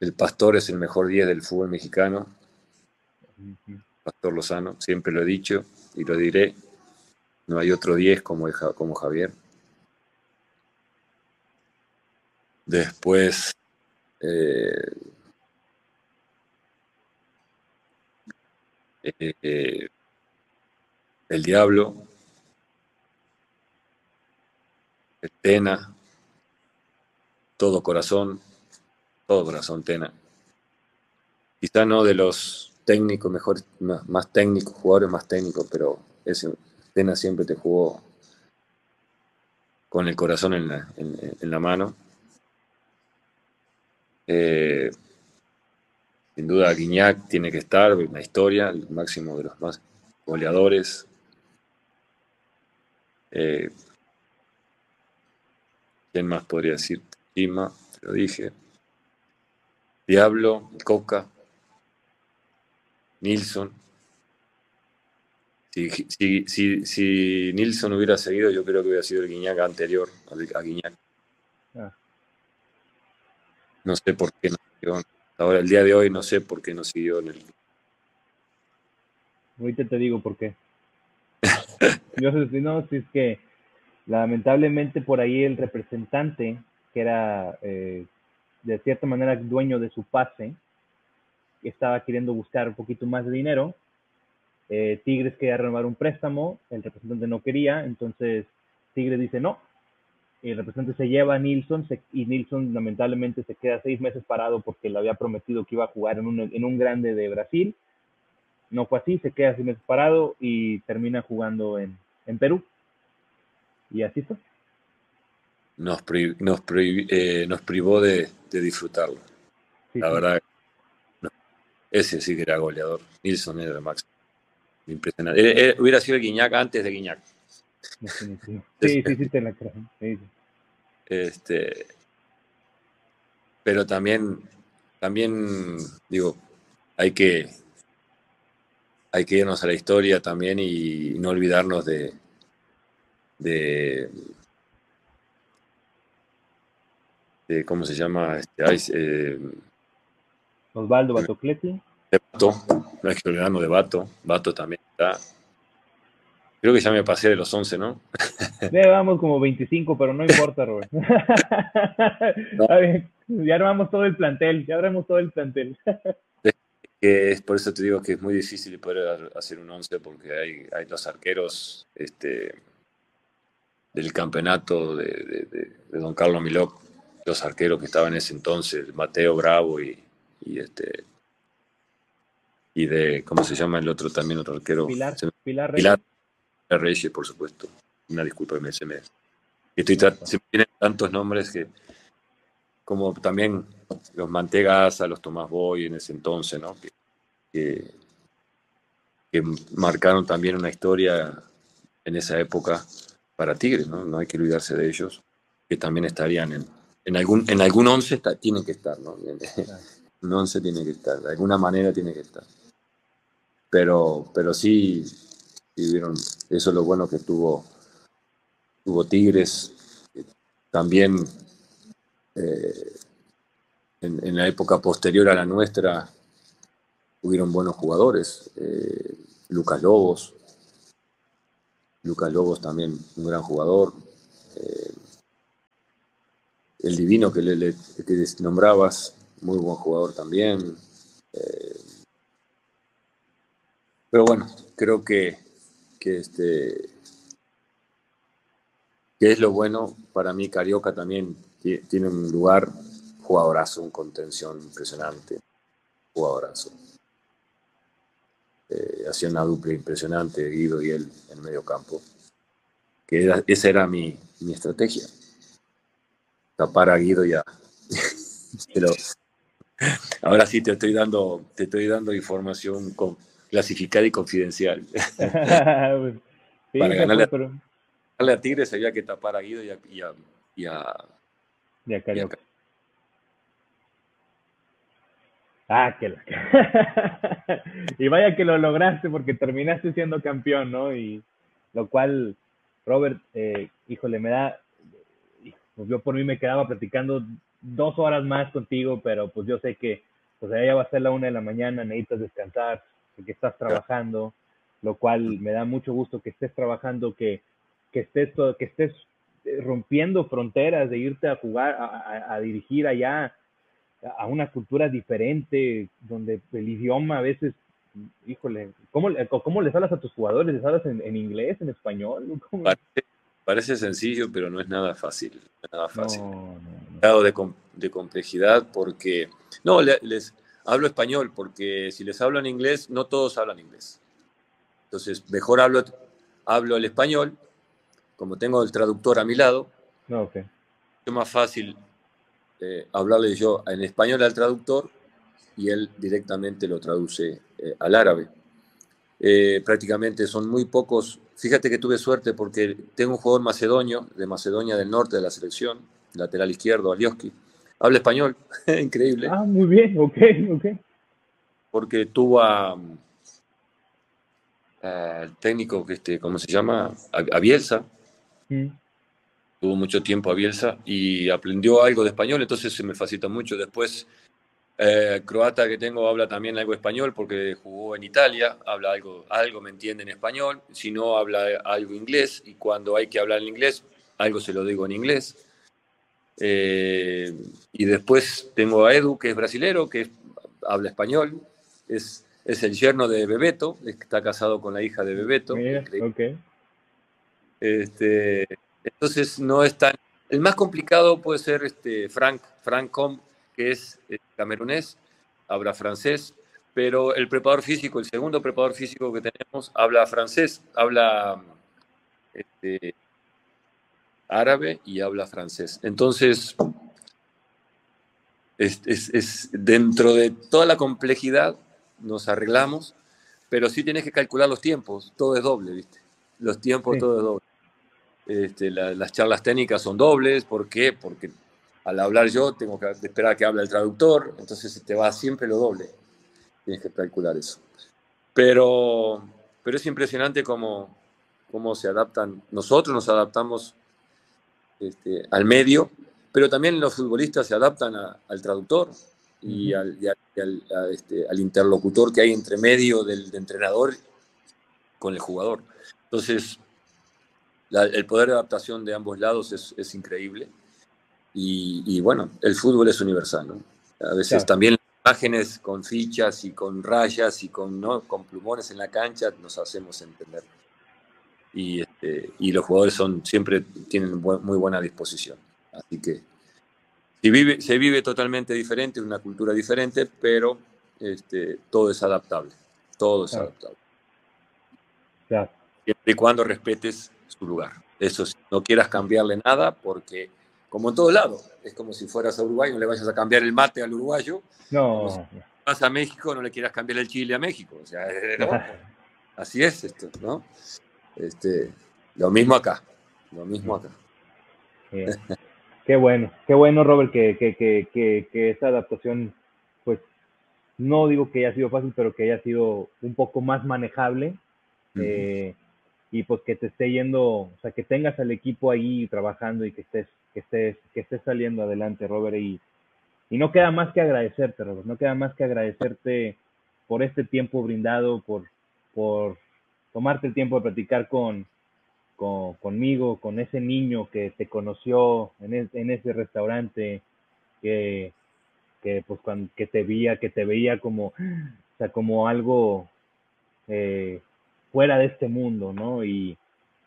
El pastor es el mejor 10 del fútbol mexicano. Pastor Lozano, siempre lo he dicho y lo diré. No hay otro 10 como, como Javier. Después, eh, eh, el diablo, Tena, todo corazón, todo corazón Tena. Quizá no de los técnicos, mejor, más técnicos, jugadores más técnicos, pero ese, Tena siempre te jugó con el corazón en la, en, la mano. Eh, sin duda, Guiñac tiene que estar en la historia, el máximo de los más goleadores. Eh, ¿Quién más podría decir? Chima, te lo dije. Diablo, Coca, Nilsson. Si, si, si, Nilsson hubiera seguido, yo creo que hubiera sido el Guiñac anterior a Guiñac. Ah. No sé por qué no siguió. Ahora, el día de hoy, no sé por qué no siguió en el. Ahorita te digo por qué. *laughs* yo sé si no, si es que lamentablemente por ahí el representante, que era eh, de cierta manera dueño de su pase, estaba queriendo buscar un poquito más de dinero. Eh, Tigres quería renovar un préstamo, el representante no quería, entonces Tigres dice no. El representante se lleva a Nilsson y Nilsson lamentablemente se queda seis meses parado porque le había prometido que iba a jugar en un, en un grande de Brasil. No fue así, se queda seis meses parado y termina jugando en, en Perú. Y así fue. Nos, nos, eh, nos privó de, de disfrutarlo. la verdad, ese sí que era goleador. Nilsson era el máximo. Impresionante. hubiera sido Guiñac antes de Guiñac. *laughs* Sí, sí, sí, te la creo. Este, pero también, también, digo, hay que, hay que irnos a la historia también y no olvidarnos de, de, de ¿cómo se llama? Este, eh, Osvaldo Batocleti. De Bato, no es que de Bato, Bato también está. Creo que ya me pasé de los 11, ¿no? vamos como 25, pero no importa, Robert. *laughs* *laughs* ya armamos todo el plantel, ya armamos todo el plantel. es por eso te digo que es muy difícil poder hacer un 11 porque hay, hay los arqueros este, del campeonato de, don Carlos Milok, los arqueros que estaban en ese entonces, Mateo Bravo y, este y de cómo se llama el otro también otro arquero Pilar Pilar Reyes, Reyes por supuesto. Una disculpa me se me estoy se me tienen tantos nombres que como también los Mantegas a los Tomás Boy en ese entonces no que, que marcaron también una historia en esa época para Tigres, ¿no? No hay que olvidarse de ellos, que también estarían en, en algún en algún once tienen que estar, ¿no? Un once tiene que estar, de alguna manera tiene que estar. Pero, pero sí, vieron, eso es lo bueno que tuvo, tuvo Tigres, también eh, en, la época posterior a la nuestra hubieron buenos jugadores, eh, Lucas Lobos, Lucas Lobos también un gran jugador. Eh, el Divino que, le, nombrabas, muy buen jugador también. Eh, pero bueno, creo que, que, este, que es lo bueno. Para mí Carioca también tiene un lugar jugadorazo, un contención impresionante. Jugadorazo. Eh, hacía una dupla impresionante, Guido y él en medio campo. Que esa era mi, estrategia. Tapar a Guido ya. *laughs* Pero ahora sí te estoy dando, te estoy dando información clasificada y confidencial. *laughs* Para ganarle, a Tigres había que tapar a Guido y a, y a, y a, Carioca. Ah, que la... *laughs* y vaya que lo lograste porque terminaste siendo campeón, ¿no? Y lo cual, Robert, eh, híjole, me da, pues yo por mí me quedaba platicando dos horas más contigo, pero pues yo sé que pues ya va a ser la una de la mañana, necesitas descansar, que estás trabajando, lo cual me da mucho gusto que estés trabajando, que, que estés que estés eh, rompiendo fronteras, de irte a jugar, a, dirigir allá a una cultura diferente, donde el idioma a veces, híjole, ¿cómo, cómo les hablas a tus jugadores? ¿Les hablas en, inglés, en español? Parece, sencillo, pero no es nada fácil. nada fácil. No, De, de, complejidad porque, no, les, hablo español porque si les hablo en inglés, no todos hablan inglés. Entonces, mejor hablo, hablo el español, como tengo el traductor a mi lado. No, Es más fácil eh, hablarle yo en español al traductor y él directamente lo traduce eh, al árabe. Eh, prácticamente son muy pocos. Fíjate que tuve suerte porque tengo un jugador macedonio, de Macedonia del Norte de la selección, lateral izquierdo, Alioski. Habla español, *laughs* increíble. Ah, muy bien, ok, ok. Porque tuvo a, al técnico, que este, ¿cómo se llama? A, Bielsa. Mm tuvo mucho tiempo a Bielsa y aprendió algo de español, entonces se me facilita mucho. Después, eh, croata que tengo habla también algo español porque jugó en Italia, habla algo, algo me entiende en español, si no habla algo inglés y cuando hay que hablar en inglés, algo se lo digo en inglés. Eh, y después tengo a Edu, que es brasilero, que habla español, es, es el yerno de Bebeto, está casado con la hija de Bebeto. Este, entonces no es tan... El más complicado puede ser este Frank, Frank Com, que es eh, camerunés, habla francés, pero el preparador físico, el segundo preparador físico que tenemos, habla francés, habla este, árabe y habla francés. Entonces, es, dentro de toda la complejidad nos arreglamos, pero sí tienes que calcular los tiempos, todo es doble, ¿viste? Los tiempos, todo es doble. Este, las charlas técnicas son dobles, ¿por qué? Porque al hablar yo tengo que esperar que hable el traductor, entonces te va siempre lo doble. Tienes que calcular eso. Pero, pero es impresionante cómo, cómo se adaptan. Nosotros nos adaptamos este, al medio, pero también los futbolistas se adaptan al traductor y, al, este, al, interlocutor que hay entre medio del entrenador con el jugador. Entonces, el poder de adaptación de ambos lados es, increíble. Y, bueno, el fútbol es universal, ¿no? A veces también imágenes con fichas y con rayas y con, ¿no? con plumones en la cancha nos hacemos entender. Y, este, y los jugadores son, siempre tienen muy buena disposición. Así que se vive, se vive totalmente diferente, una cultura diferente, pero este, todo es adaptable. Todo es adaptable. Siempre y cuando respetes su lugar. Eso sí, no quieras cambiarle nada porque, como en todo lado, es como si fueras a Uruguay, no le vayas a cambiar el mate al uruguayo. No. Si vas a México, no le quieras cambiar el chile a México. O sea, *laughs* así es esto, ¿no? Este, lo mismo acá, lo mismo acá. *laughs* Qué bueno, qué bueno, Robert, que, que, que, que, esa adaptación, pues, no digo que haya sido fácil, pero que haya sido un poco más manejable y pues que te esté yendo, o sea, que tengas al equipo ahí trabajando y que estés, que estés, que estés saliendo adelante, Robert, y, y no queda más que agradecerte, Robert, no queda más que agradecerte por este tiempo brindado, por, por tomarte el tiempo de platicar con, con, conmigo, con ese niño que te conoció en, en ese restaurante, que, que pues cuando, que te veía, que te veía como, o sea, como algo eh, fuera de este mundo, ¿no? Y,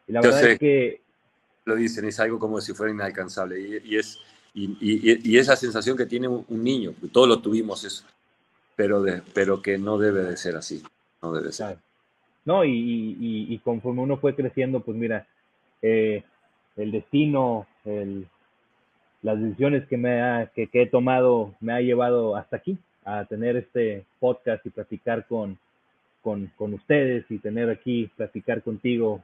la verdad es que... Lo dicen, es algo como si fuera inalcanzable y, es... Y, esa sensación que tiene un, niño, todos lo tuvimos eso, pero, pero que no debe de ser así, no debe ser. No, y, conforme uno fue creciendo, pues mira, eh, el destino, el, las decisiones que, me ha, que, he tomado me ha llevado hasta aquí, a tener este podcast y platicar con, con, con ustedes y tener aquí, platicar contigo,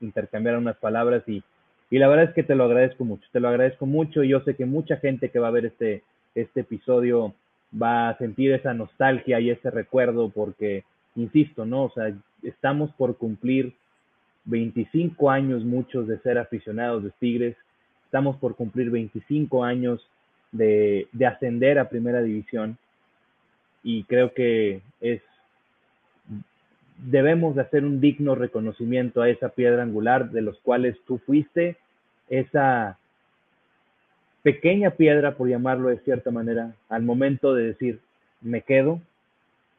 intercambiar unas palabras y, y la verdad es que te lo agradezco mucho, te lo agradezco mucho y yo sé que mucha gente que va a ver este, este episodio va a sentir esa nostalgia y ese recuerdo porque, insisto, ¿no? O sea, estamos por cumplir 25 años muchos de ser aficionados de Tigres, estamos por cumplir 25 años de, de ascender a primera división y creo que es debemos de hacer un digno reconocimiento a esa piedra angular de los cuales tú fuiste esa pequeña piedra, por llamarlo de cierta manera, al momento de decir, me quedo,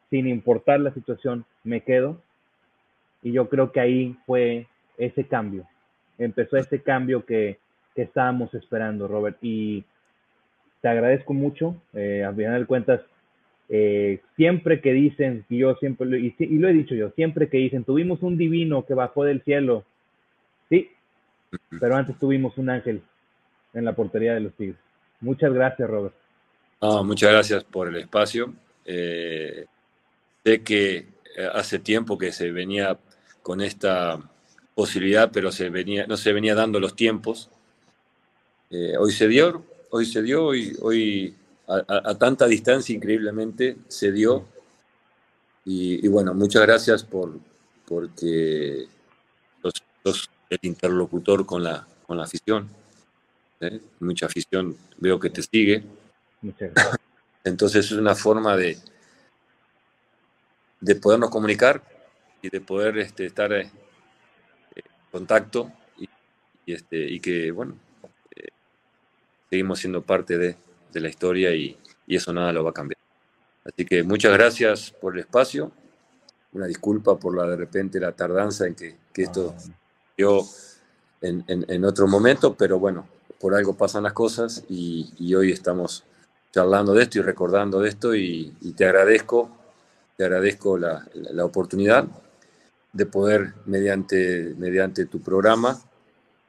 sin importar la situación, me quedo. Y yo creo que ahí fue ese cambio. Empezó ese cambio que, que estábamos esperando, Robert. Y te agradezco mucho. Eh, al final de cuentas, eh, siempre que dicen, y yo siempre, lo, y, y, lo he dicho yo, siempre que dicen, tuvimos un divino que bajó del cielo, sí, pero antes tuvimos un ángel en la portería de los Tigres. Muchas gracias, Robert. muchas gracias por el espacio. Eh, sé que eh, hace tiempo que se venía con esta posibilidad, pero se venía, no se venía dando los tiempos. hoy se dio, hoy se dio, hoy, hoy a, tanta distancia increíblemente se dio. Y, bueno, muchas gracias por porque sos, el interlocutor con la, con la afición. ¿eh? Mucha afición veo que te sigue. Entonces es una forma de, de podernos comunicar y de poder este, estar eh, en contacto y, este, y que, bueno, eh, seguimos siendo parte de, de la historia y, eso nada lo va a cambiar. Así que muchas gracias por el espacio. Una disculpa por la de repente la tardanza en que, esto dio en, en, otro momento, pero bueno, por algo pasan las cosas y, hoy estamos charlando de esto y recordando de esto y, te agradezco, te agradezco la, la, oportunidad de poder, mediante, mediante tu programa,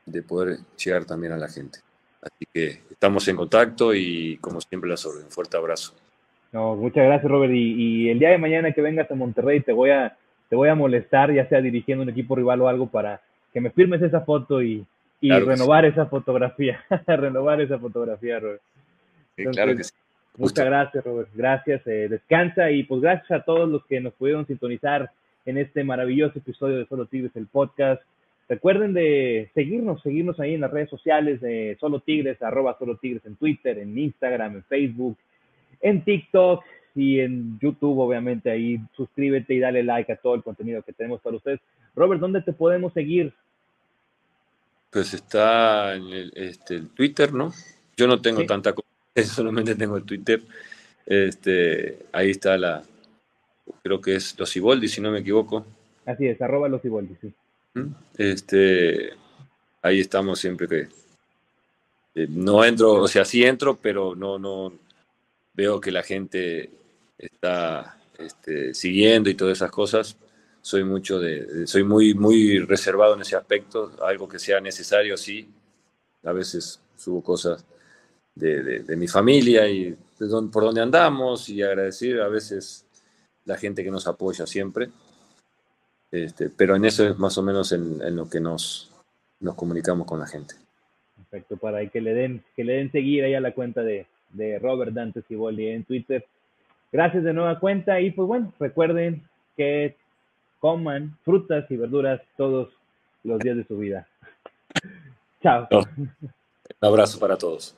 de poder llegar también a la gente. Así que estamos en contacto y como siempre las órdenes. Un fuerte abrazo. No, muchas gracias, Robert. Y, el día de mañana que vengas a Monterrey te voy a, te voy a molestar, ya sea dirigiendo un equipo rival o algo, para que me firmes esa foto y, renovar esa fotografía. *laughs* renovar esa fotografía, Robert. claro que sí. Muchas gracias, Robert. Gracias. Eh, descansa y pues gracias a todos los que nos pudieron sintonizar en este maravilloso episodio de Solo Tigres, el podcast. Recuerden de seguirnos, seguirnos ahí en las redes sociales de Solo Tigres, arroba Solo Tigres en Twitter, en Instagram, en Facebook, en TikTok y en YouTube, obviamente ahí suscríbete y dale like a todo el contenido que tenemos para ustedes. Robert, ¿dónde te podemos seguir? Pues está en el, este, Twitter, ¿no? Yo no tengo tanta cosa, *laughs* solamente tengo el Twitter. Este, ahí está la, creo que es Los Iboldi, si no me equivoco. Así es, arroba Los Iboldi, sí. Este, ahí estamos siempre que eh, no entro, o sea, sí entro, pero no, no veo que la gente está este, siguiendo y todas esas cosas. Soy mucho de, soy muy, muy reservado en ese aspecto. Algo que sea necesario, sí. A veces subo cosas de, de mi familia y por donde andamos y agradecer a veces la gente que nos apoya siempre. Este, pero en eso es más o menos en, lo que nos, nos comunicamos con la gente. Perfecto, para que le den, que le den seguir ahí a la cuenta de, de Robert Dantes Boldi en Twitter. Gracias de nueva cuenta y pues bueno, recuerden que coman frutas y verduras todos los días de su vida. *laughs* Chao. Un abrazo para todos.